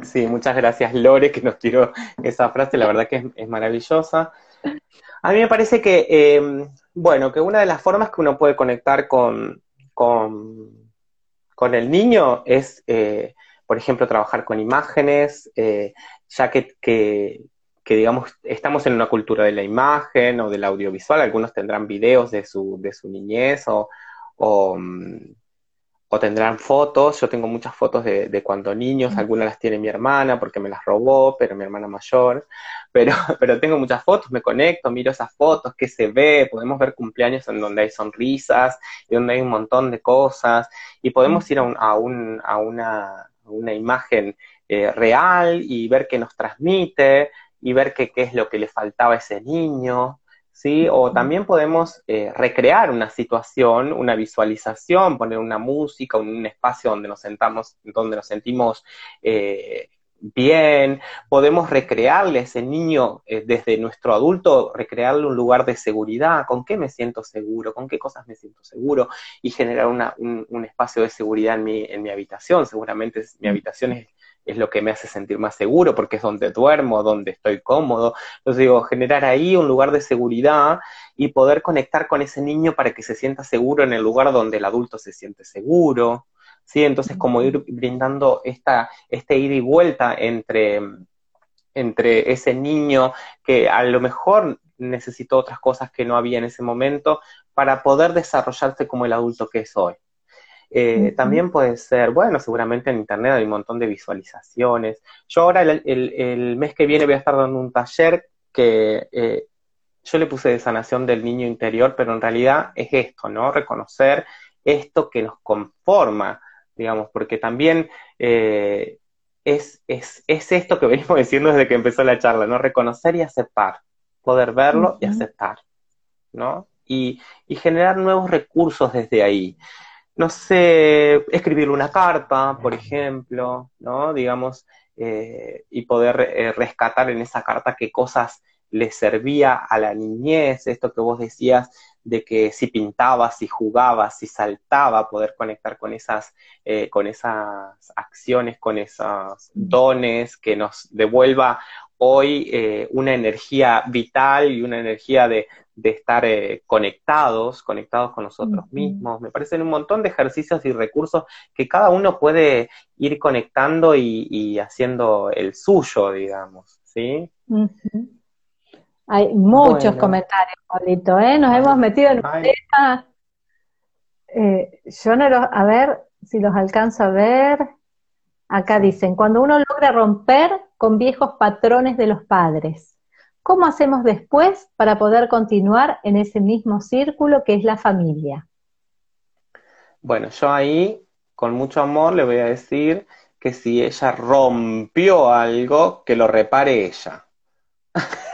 Sí, muchas gracias Lore que nos tiró esa frase, la verdad que es, maravillosa. A mí me parece que, eh, bueno, que una de las formas que uno puede conectar con, con, con el niño es, eh, por ejemplo, trabajar con imágenes, eh, ya que, que, que digamos, estamos en una cultura de la imagen o del audiovisual, algunos tendrán videos de su, de su niñez o, o, mm, tendrán fotos, yo tengo muchas fotos de, de, cuando niños, algunas las tiene mi hermana porque me las robó, pero mi hermana mayor, pero, pero tengo muchas fotos, me conecto, miro esas fotos, qué se ve, podemos ver cumpleaños en donde hay sonrisas, y donde hay un montón de cosas, y podemos ir a, un, a, un, a una, una imagen eh, real y ver qué nos transmite, y ver qué, qué es lo que le faltaba a ese niño, ¿sí? O también podemos eh, recrear una situación, una visualización, poner una música, un, espacio donde nos sentamos, donde nos sentimos eh, bien, podemos recrearle a ese niño eh, desde nuestro adulto, recrearle un lugar de seguridad, con qué me siento seguro, con qué cosas me siento seguro, y generar una, un, un, espacio de seguridad en mi, en mi habitación. Seguramente mi habitación es es lo que me hace sentir más seguro porque es donde duermo, donde estoy cómodo. Entonces digo, generar ahí un lugar de seguridad y poder conectar con ese niño para que se sienta seguro en el lugar donde el adulto se siente seguro. ¿sí? Entonces como ir brindando esta, este ida y vuelta entre, entre ese niño que a lo mejor necesitó otras cosas que no había en ese momento para poder desarrollarse como el adulto que es hoy. Eh, también puede ser, bueno, seguramente en Internet hay un montón de visualizaciones. Yo ahora el, mes que viene voy a estar dando un taller que eh, yo le puse de sanación del niño interior, pero en realidad es esto, ¿no? Reconocer esto que nos conforma, digamos, porque también eh, es, es, es, esto que venimos diciendo desde que empezó la charla, ¿no? Reconocer y aceptar, poder verlo y aceptar, ¿no? Y, y generar nuevos recursos desde ahí no sé, escribirle una carta, por ejemplo, ¿no? Digamos, eh, y poder eh, rescatar en esa carta qué cosas le servía a la niñez, esto que vos decías de que si pintaba, si jugaba, si saltaba, poder conectar con esas, eh, con esas acciones, con esos dones que nos devuelva hoy eh, una energía vital y una energía de, de estar eh, conectados, conectados con nosotros mismos. Me parecen un montón de ejercicios y recursos que cada uno puede ir conectando y, haciendo el suyo, digamos, ¿sí? Hay muchos comentarios, Paulito, ¿eh? Nos hemos metido en un tema. Eh, yo no los, a ver si los alcanzo a ver. Acá dicen, cuando uno logra romper con viejos patrones de los padres, ¿Cómo hacemos después para poder continuar en ese mismo círculo que es la familia? Bueno, yo ahí, con mucho amor, le voy a decir que si ella rompió algo, que lo repare ella.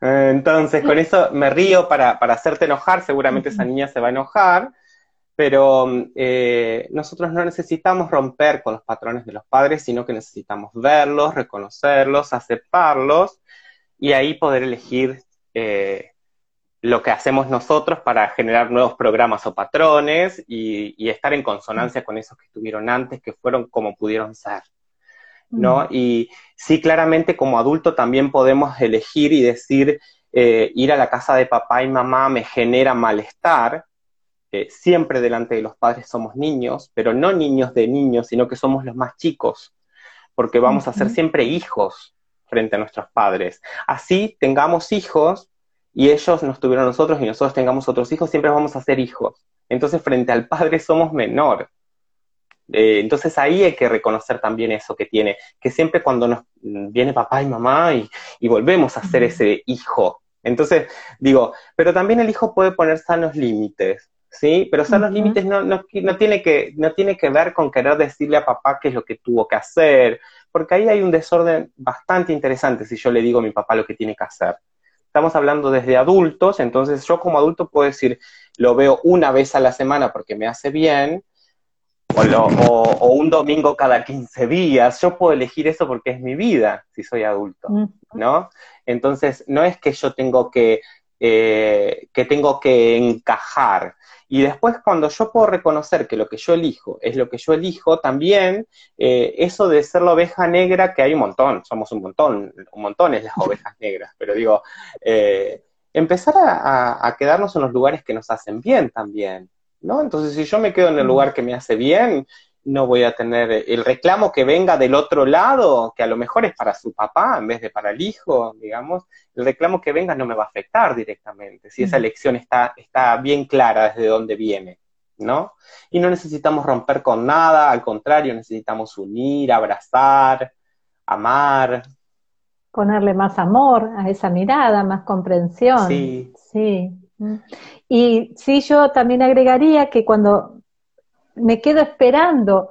Entonces, con eso me río para, para hacerte enojar, seguramente esa niña se va a enojar, pero eh, nosotros no necesitamos romper con los patrones de los padres, sino que necesitamos verlos, reconocerlos, aceptarlos y ahí poder elegir eh, lo que hacemos nosotros para generar nuevos programas o patrones y, estar en consonancia con esos que estuvieron antes, que fueron como pudieron ser. ¿No? Y sí, claramente como adulto también podemos elegir y decir, eh, ir a la casa de papá y mamá me genera malestar, siempre delante de los padres somos niños, pero no niños de niños, sino que somos los más chicos, porque vamos a ser siempre hijos frente a nuestros padres. Así tengamos hijos y ellos nos tuvieron nosotros y nosotros tengamos otros hijos, siempre vamos a ser hijos. Entonces frente al padre somos menor. Eh, entonces ahí hay que reconocer también eso que tiene, que siempre cuando nos viene papá y mamá y, volvemos a ser ese hijo, Entonces, digo, pero también el hijo puede poner sanos límites, ¿sí? Pero sanos límites no, no, no, tiene que, no tiene que ver con querer decirle a papá qué es lo que tuvo que hacer, porque ahí hay un desorden bastante interesante si yo le digo a mi papá lo que tiene que hacer. Estamos hablando desde adultos, entonces yo como adulto puedo decir, lo veo una vez a la semana porque me hace bien, o, un domingo cada 15 días. Yo puedo elegir eso porque es mi vida, si soy adulto, ¿no? Entonces, no es que yo tengo que, eh, que tengo que encajar. Y después, cuando yo puedo reconocer que lo que yo elijo es lo que yo elijo, también eh, eso de ser la oveja negra, que hay un montón, somos un montón, un montón es las ovejas negras, pero digo, eh, empezar a quedarnos en los lugares que nos hacen bien también. ¿No? Entonces, si yo me quedo en el lugar que me hace bien, no voy a tener el reclamo que venga del otro lado, que a lo mejor es para su papá en vez de para el hijo, digamos, el reclamo que venga no me va a afectar directamente, si esa elección está, está bien clara desde dónde viene, ¿no? Y no necesitamos romper con nada, al contrario, necesitamos unir, abrazar, amar. Ponerle más amor a esa mirada, más comprensión. Sí. Sí. Y sí, yo también agregaría que cuando me quedo esperando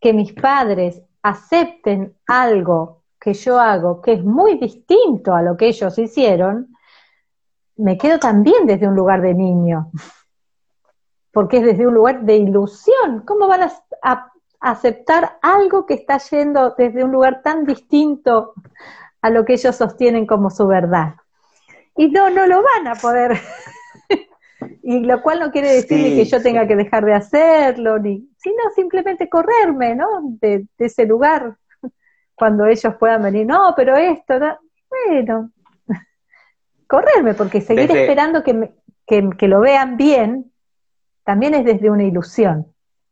que mis padres acepten algo que yo hago que es muy distinto a lo que ellos hicieron, me quedo también desde un lugar de niño, porque es desde un lugar de ilusión. ¿Cómo van a, aceptar algo que está yendo desde un lugar tan distinto a lo que ellos sostienen como su verdad? Y no, no lo van a poder y lo cual no quiere decir que yo tenga que dejar de hacerlo, ni, sino simplemente correrme, ¿no? De, ese lugar, cuando ellos puedan venir, no, pero esto, bueno, correrme, porque seguir esperando que, que, lo vean bien, también es desde una ilusión.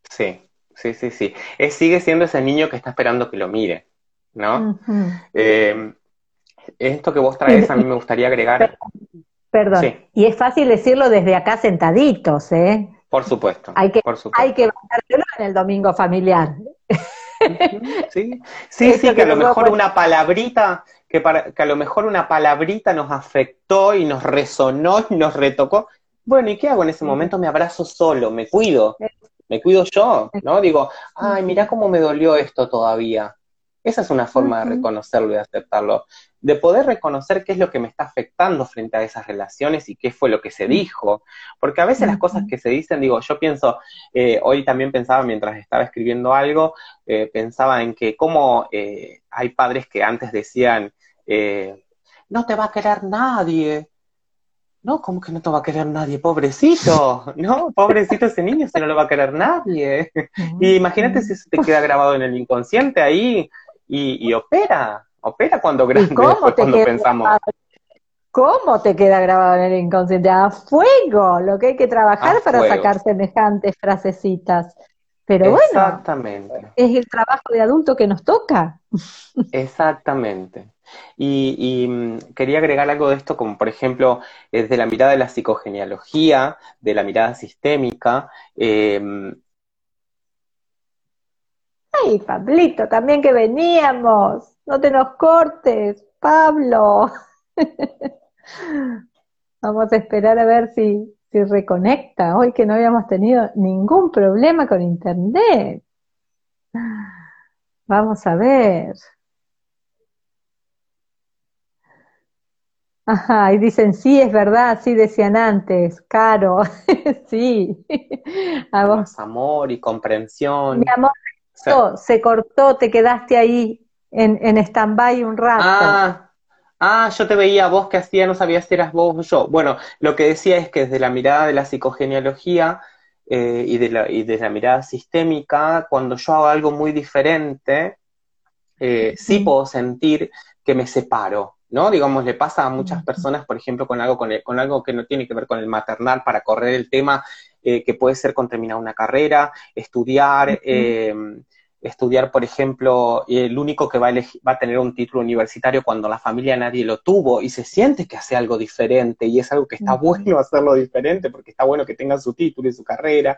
Sí, sí, sí, sí. Es, sigue siendo ese niño que está esperando que lo mire, ¿no? Eh, esto que vos traes a mí me gustaría agregar. Perdón. Y es fácil decirlo desde acá sentaditos, ¿eh? Por supuesto. Hay que, por supuesto. Hay que en el domingo familiar. Sí, sí, sí, que a lo mejor una palabrita, que, para, que a lo mejor una palabrita nos afectó y nos resonó y nos retocó. Bueno, ¿y qué hago en ese momento? Me abrazo solo, me cuido, me cuido yo, ¿no? Digo, ay, mira cómo me dolió esto todavía. Esa es una forma de reconocerlo y de aceptarlo de poder reconocer qué es lo que me está afectando frente a esas relaciones y qué fue lo que se dijo. Porque a veces las cosas que se dicen, digo, yo pienso, eh, hoy también pensaba mientras estaba escribiendo algo, eh, pensaba en que como eh, hay padres que antes decían, no te va a querer nadie. No, ¿cómo que no te va a querer nadie? Pobrecito, ¿no? Pobrecito ese niño, si no lo va a querer nadie. y imagínate si eso te queda grabado en el inconsciente ahí y opera, opera cuando grande, cómo cuando pensamos. ¿Cómo te queda grabado en el inconsciente? A fuego, lo que hay que trabajar para sacar semejantes frasecitas. Pero Exactamente. bueno, es el trabajo de adulto que nos toca. Exactamente. Y, mm, quería agregar algo de esto, como por ejemplo, desde la mirada de la psicogenealogía, de la mirada sistémica. Eh, Ay, Pablito, también que veníamos. No te nos cortes, Pablo. Vamos a esperar a ver si, si reconecta. Hoy que no habíamos tenido ningún problema con internet. Vamos a ver. Ajá, y dicen, sí, es verdad, sí decían antes, caro, sí. A vos. amor y comprensión. Mi amor, se cortó, te quedaste ahí en, en stand-by un rato. Ah, ah, yo te veía vos que hacía, no sabía si eras vos o yo. Bueno, lo que decía es que desde la mirada de la psicogenealogía eh, y, de la, y desde la mirada sistémica, cuando yo hago algo muy diferente, eh, sí puedo sentir que me separo, ¿no? Digamos, le pasa a muchas personas, por ejemplo, con algo, con, con algo que no tiene que ver con el maternal, para correr el tema, eh, que puede ser con terminar una carrera, estudiar, estudiar, por ejemplo, el único que va a, va a tener un título universitario cuando la familia nadie lo tuvo y se siente que hace algo diferente y es algo que está bueno hacerlo diferente porque está bueno que tenga su título y su carrera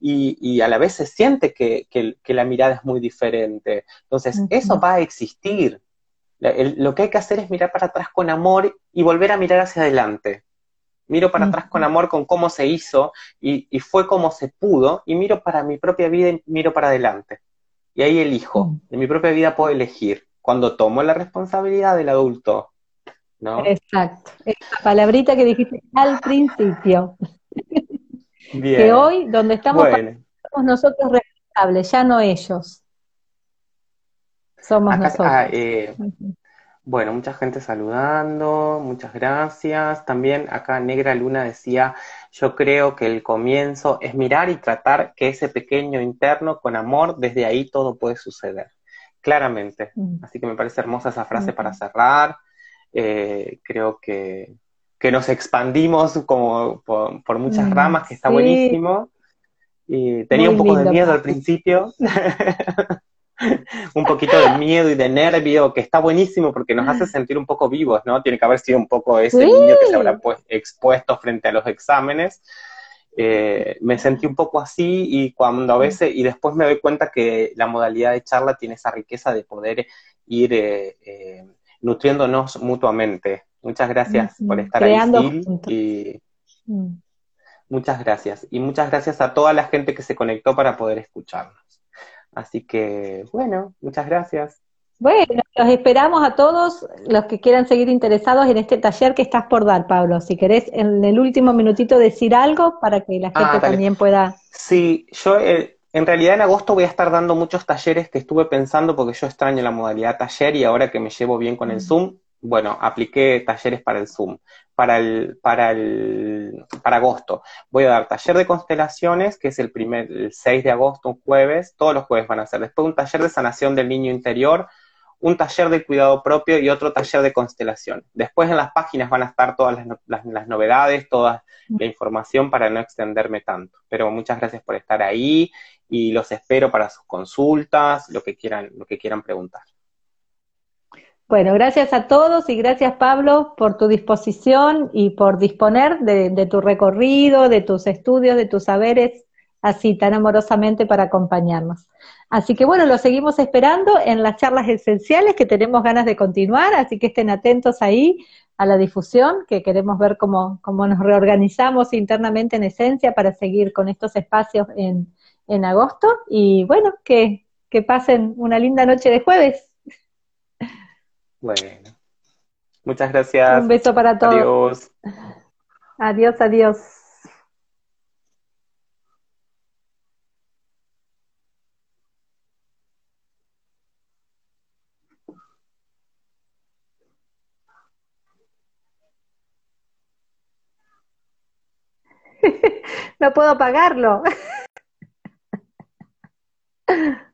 y, a la vez se siente que, la mirada es muy diferente. Entonces, eso va a existir, lo que hay que hacer es mirar para atrás con amor y volver a mirar hacia adelante. Miro para atrás con amor con cómo se hizo y, fue como se pudo y miro para mi propia vida y miro para adelante. Y ahí elijo. En mi propia vida puedo elegir cuando tomo la responsabilidad del adulto. ¿no? Exacto. Esa palabrita que dijiste al principio. que hoy, donde estamos, somos nosotros responsables, ya no ellos. Somos nosotros. Ah, eh, bueno, mucha gente saludando, muchas gracias. También acá Negra Luna decía, yo creo que el comienzo es mirar y tratar que ese pequeño interno con amor, desde ahí todo puede suceder, claramente. Mm. Así que me parece hermosa esa frase para cerrar. Eh, creo que, nos expandimos como por, muchas mm, ramas, que está buenísimo. Y tenía un poco de miedo al principio. un poquito de miedo y de nervio, que está buenísimo porque nos hace sentir un poco vivos, ¿no? Tiene que haber sido un poco ese niño que se habrá pues, expuesto frente a los exámenes. Eh, me sentí un poco así y cuando a veces, y después me doy cuenta que la modalidad de charla tiene esa riqueza de poder ir eh, eh, nutriéndonos mutuamente. Muchas gracias por estar ahí, y mm. muchas gracias. Y muchas gracias a toda la gente que se conectó para poder escucharnos. Así que, bueno, muchas gracias. Bueno, los esperamos a todos los que quieran seguir interesados en este taller que estás por dar, Pablo. Si querés en el último minutito decir algo para que la gente ah, también pueda. Sí, yo eh, en realidad en agosto voy a estar dando muchos talleres que estuve pensando porque yo extraño la modalidad taller y ahora que me llevo bien con el mm. Zoom, bueno, apliqué talleres para el Zoom para el, para el, para agosto. Voy a dar taller de constelaciones, que es el primer, el 6 de agosto, un jueves, todos los jueves van a ser. Después un taller de sanación del niño interior, un taller de cuidado propio y otro taller de constelación. Después en las páginas van a estar todas las, las, novedades, toda la información para no extenderme tanto. Pero muchas gracias por estar ahí y los espero para sus consultas, lo que quieran, lo que quieran preguntar. Bueno, gracias a todos y gracias Pablo por tu disposición y por disponer de, tu recorrido, de tus estudios, de tus saberes, así tan amorosamente para acompañarnos. Así que bueno, lo seguimos esperando en las charlas esenciales que tenemos ganas de continuar, así que estén atentos ahí a la difusión, que queremos ver cómo, cómo nos reorganizamos internamente en esencia para seguir con estos espacios en, en agosto. Y bueno, que, que pasen una linda noche de jueves. Bueno. Muchas gracias. Un beso para todos. Adiós. Adiós, adiós. No puedo pagarlo.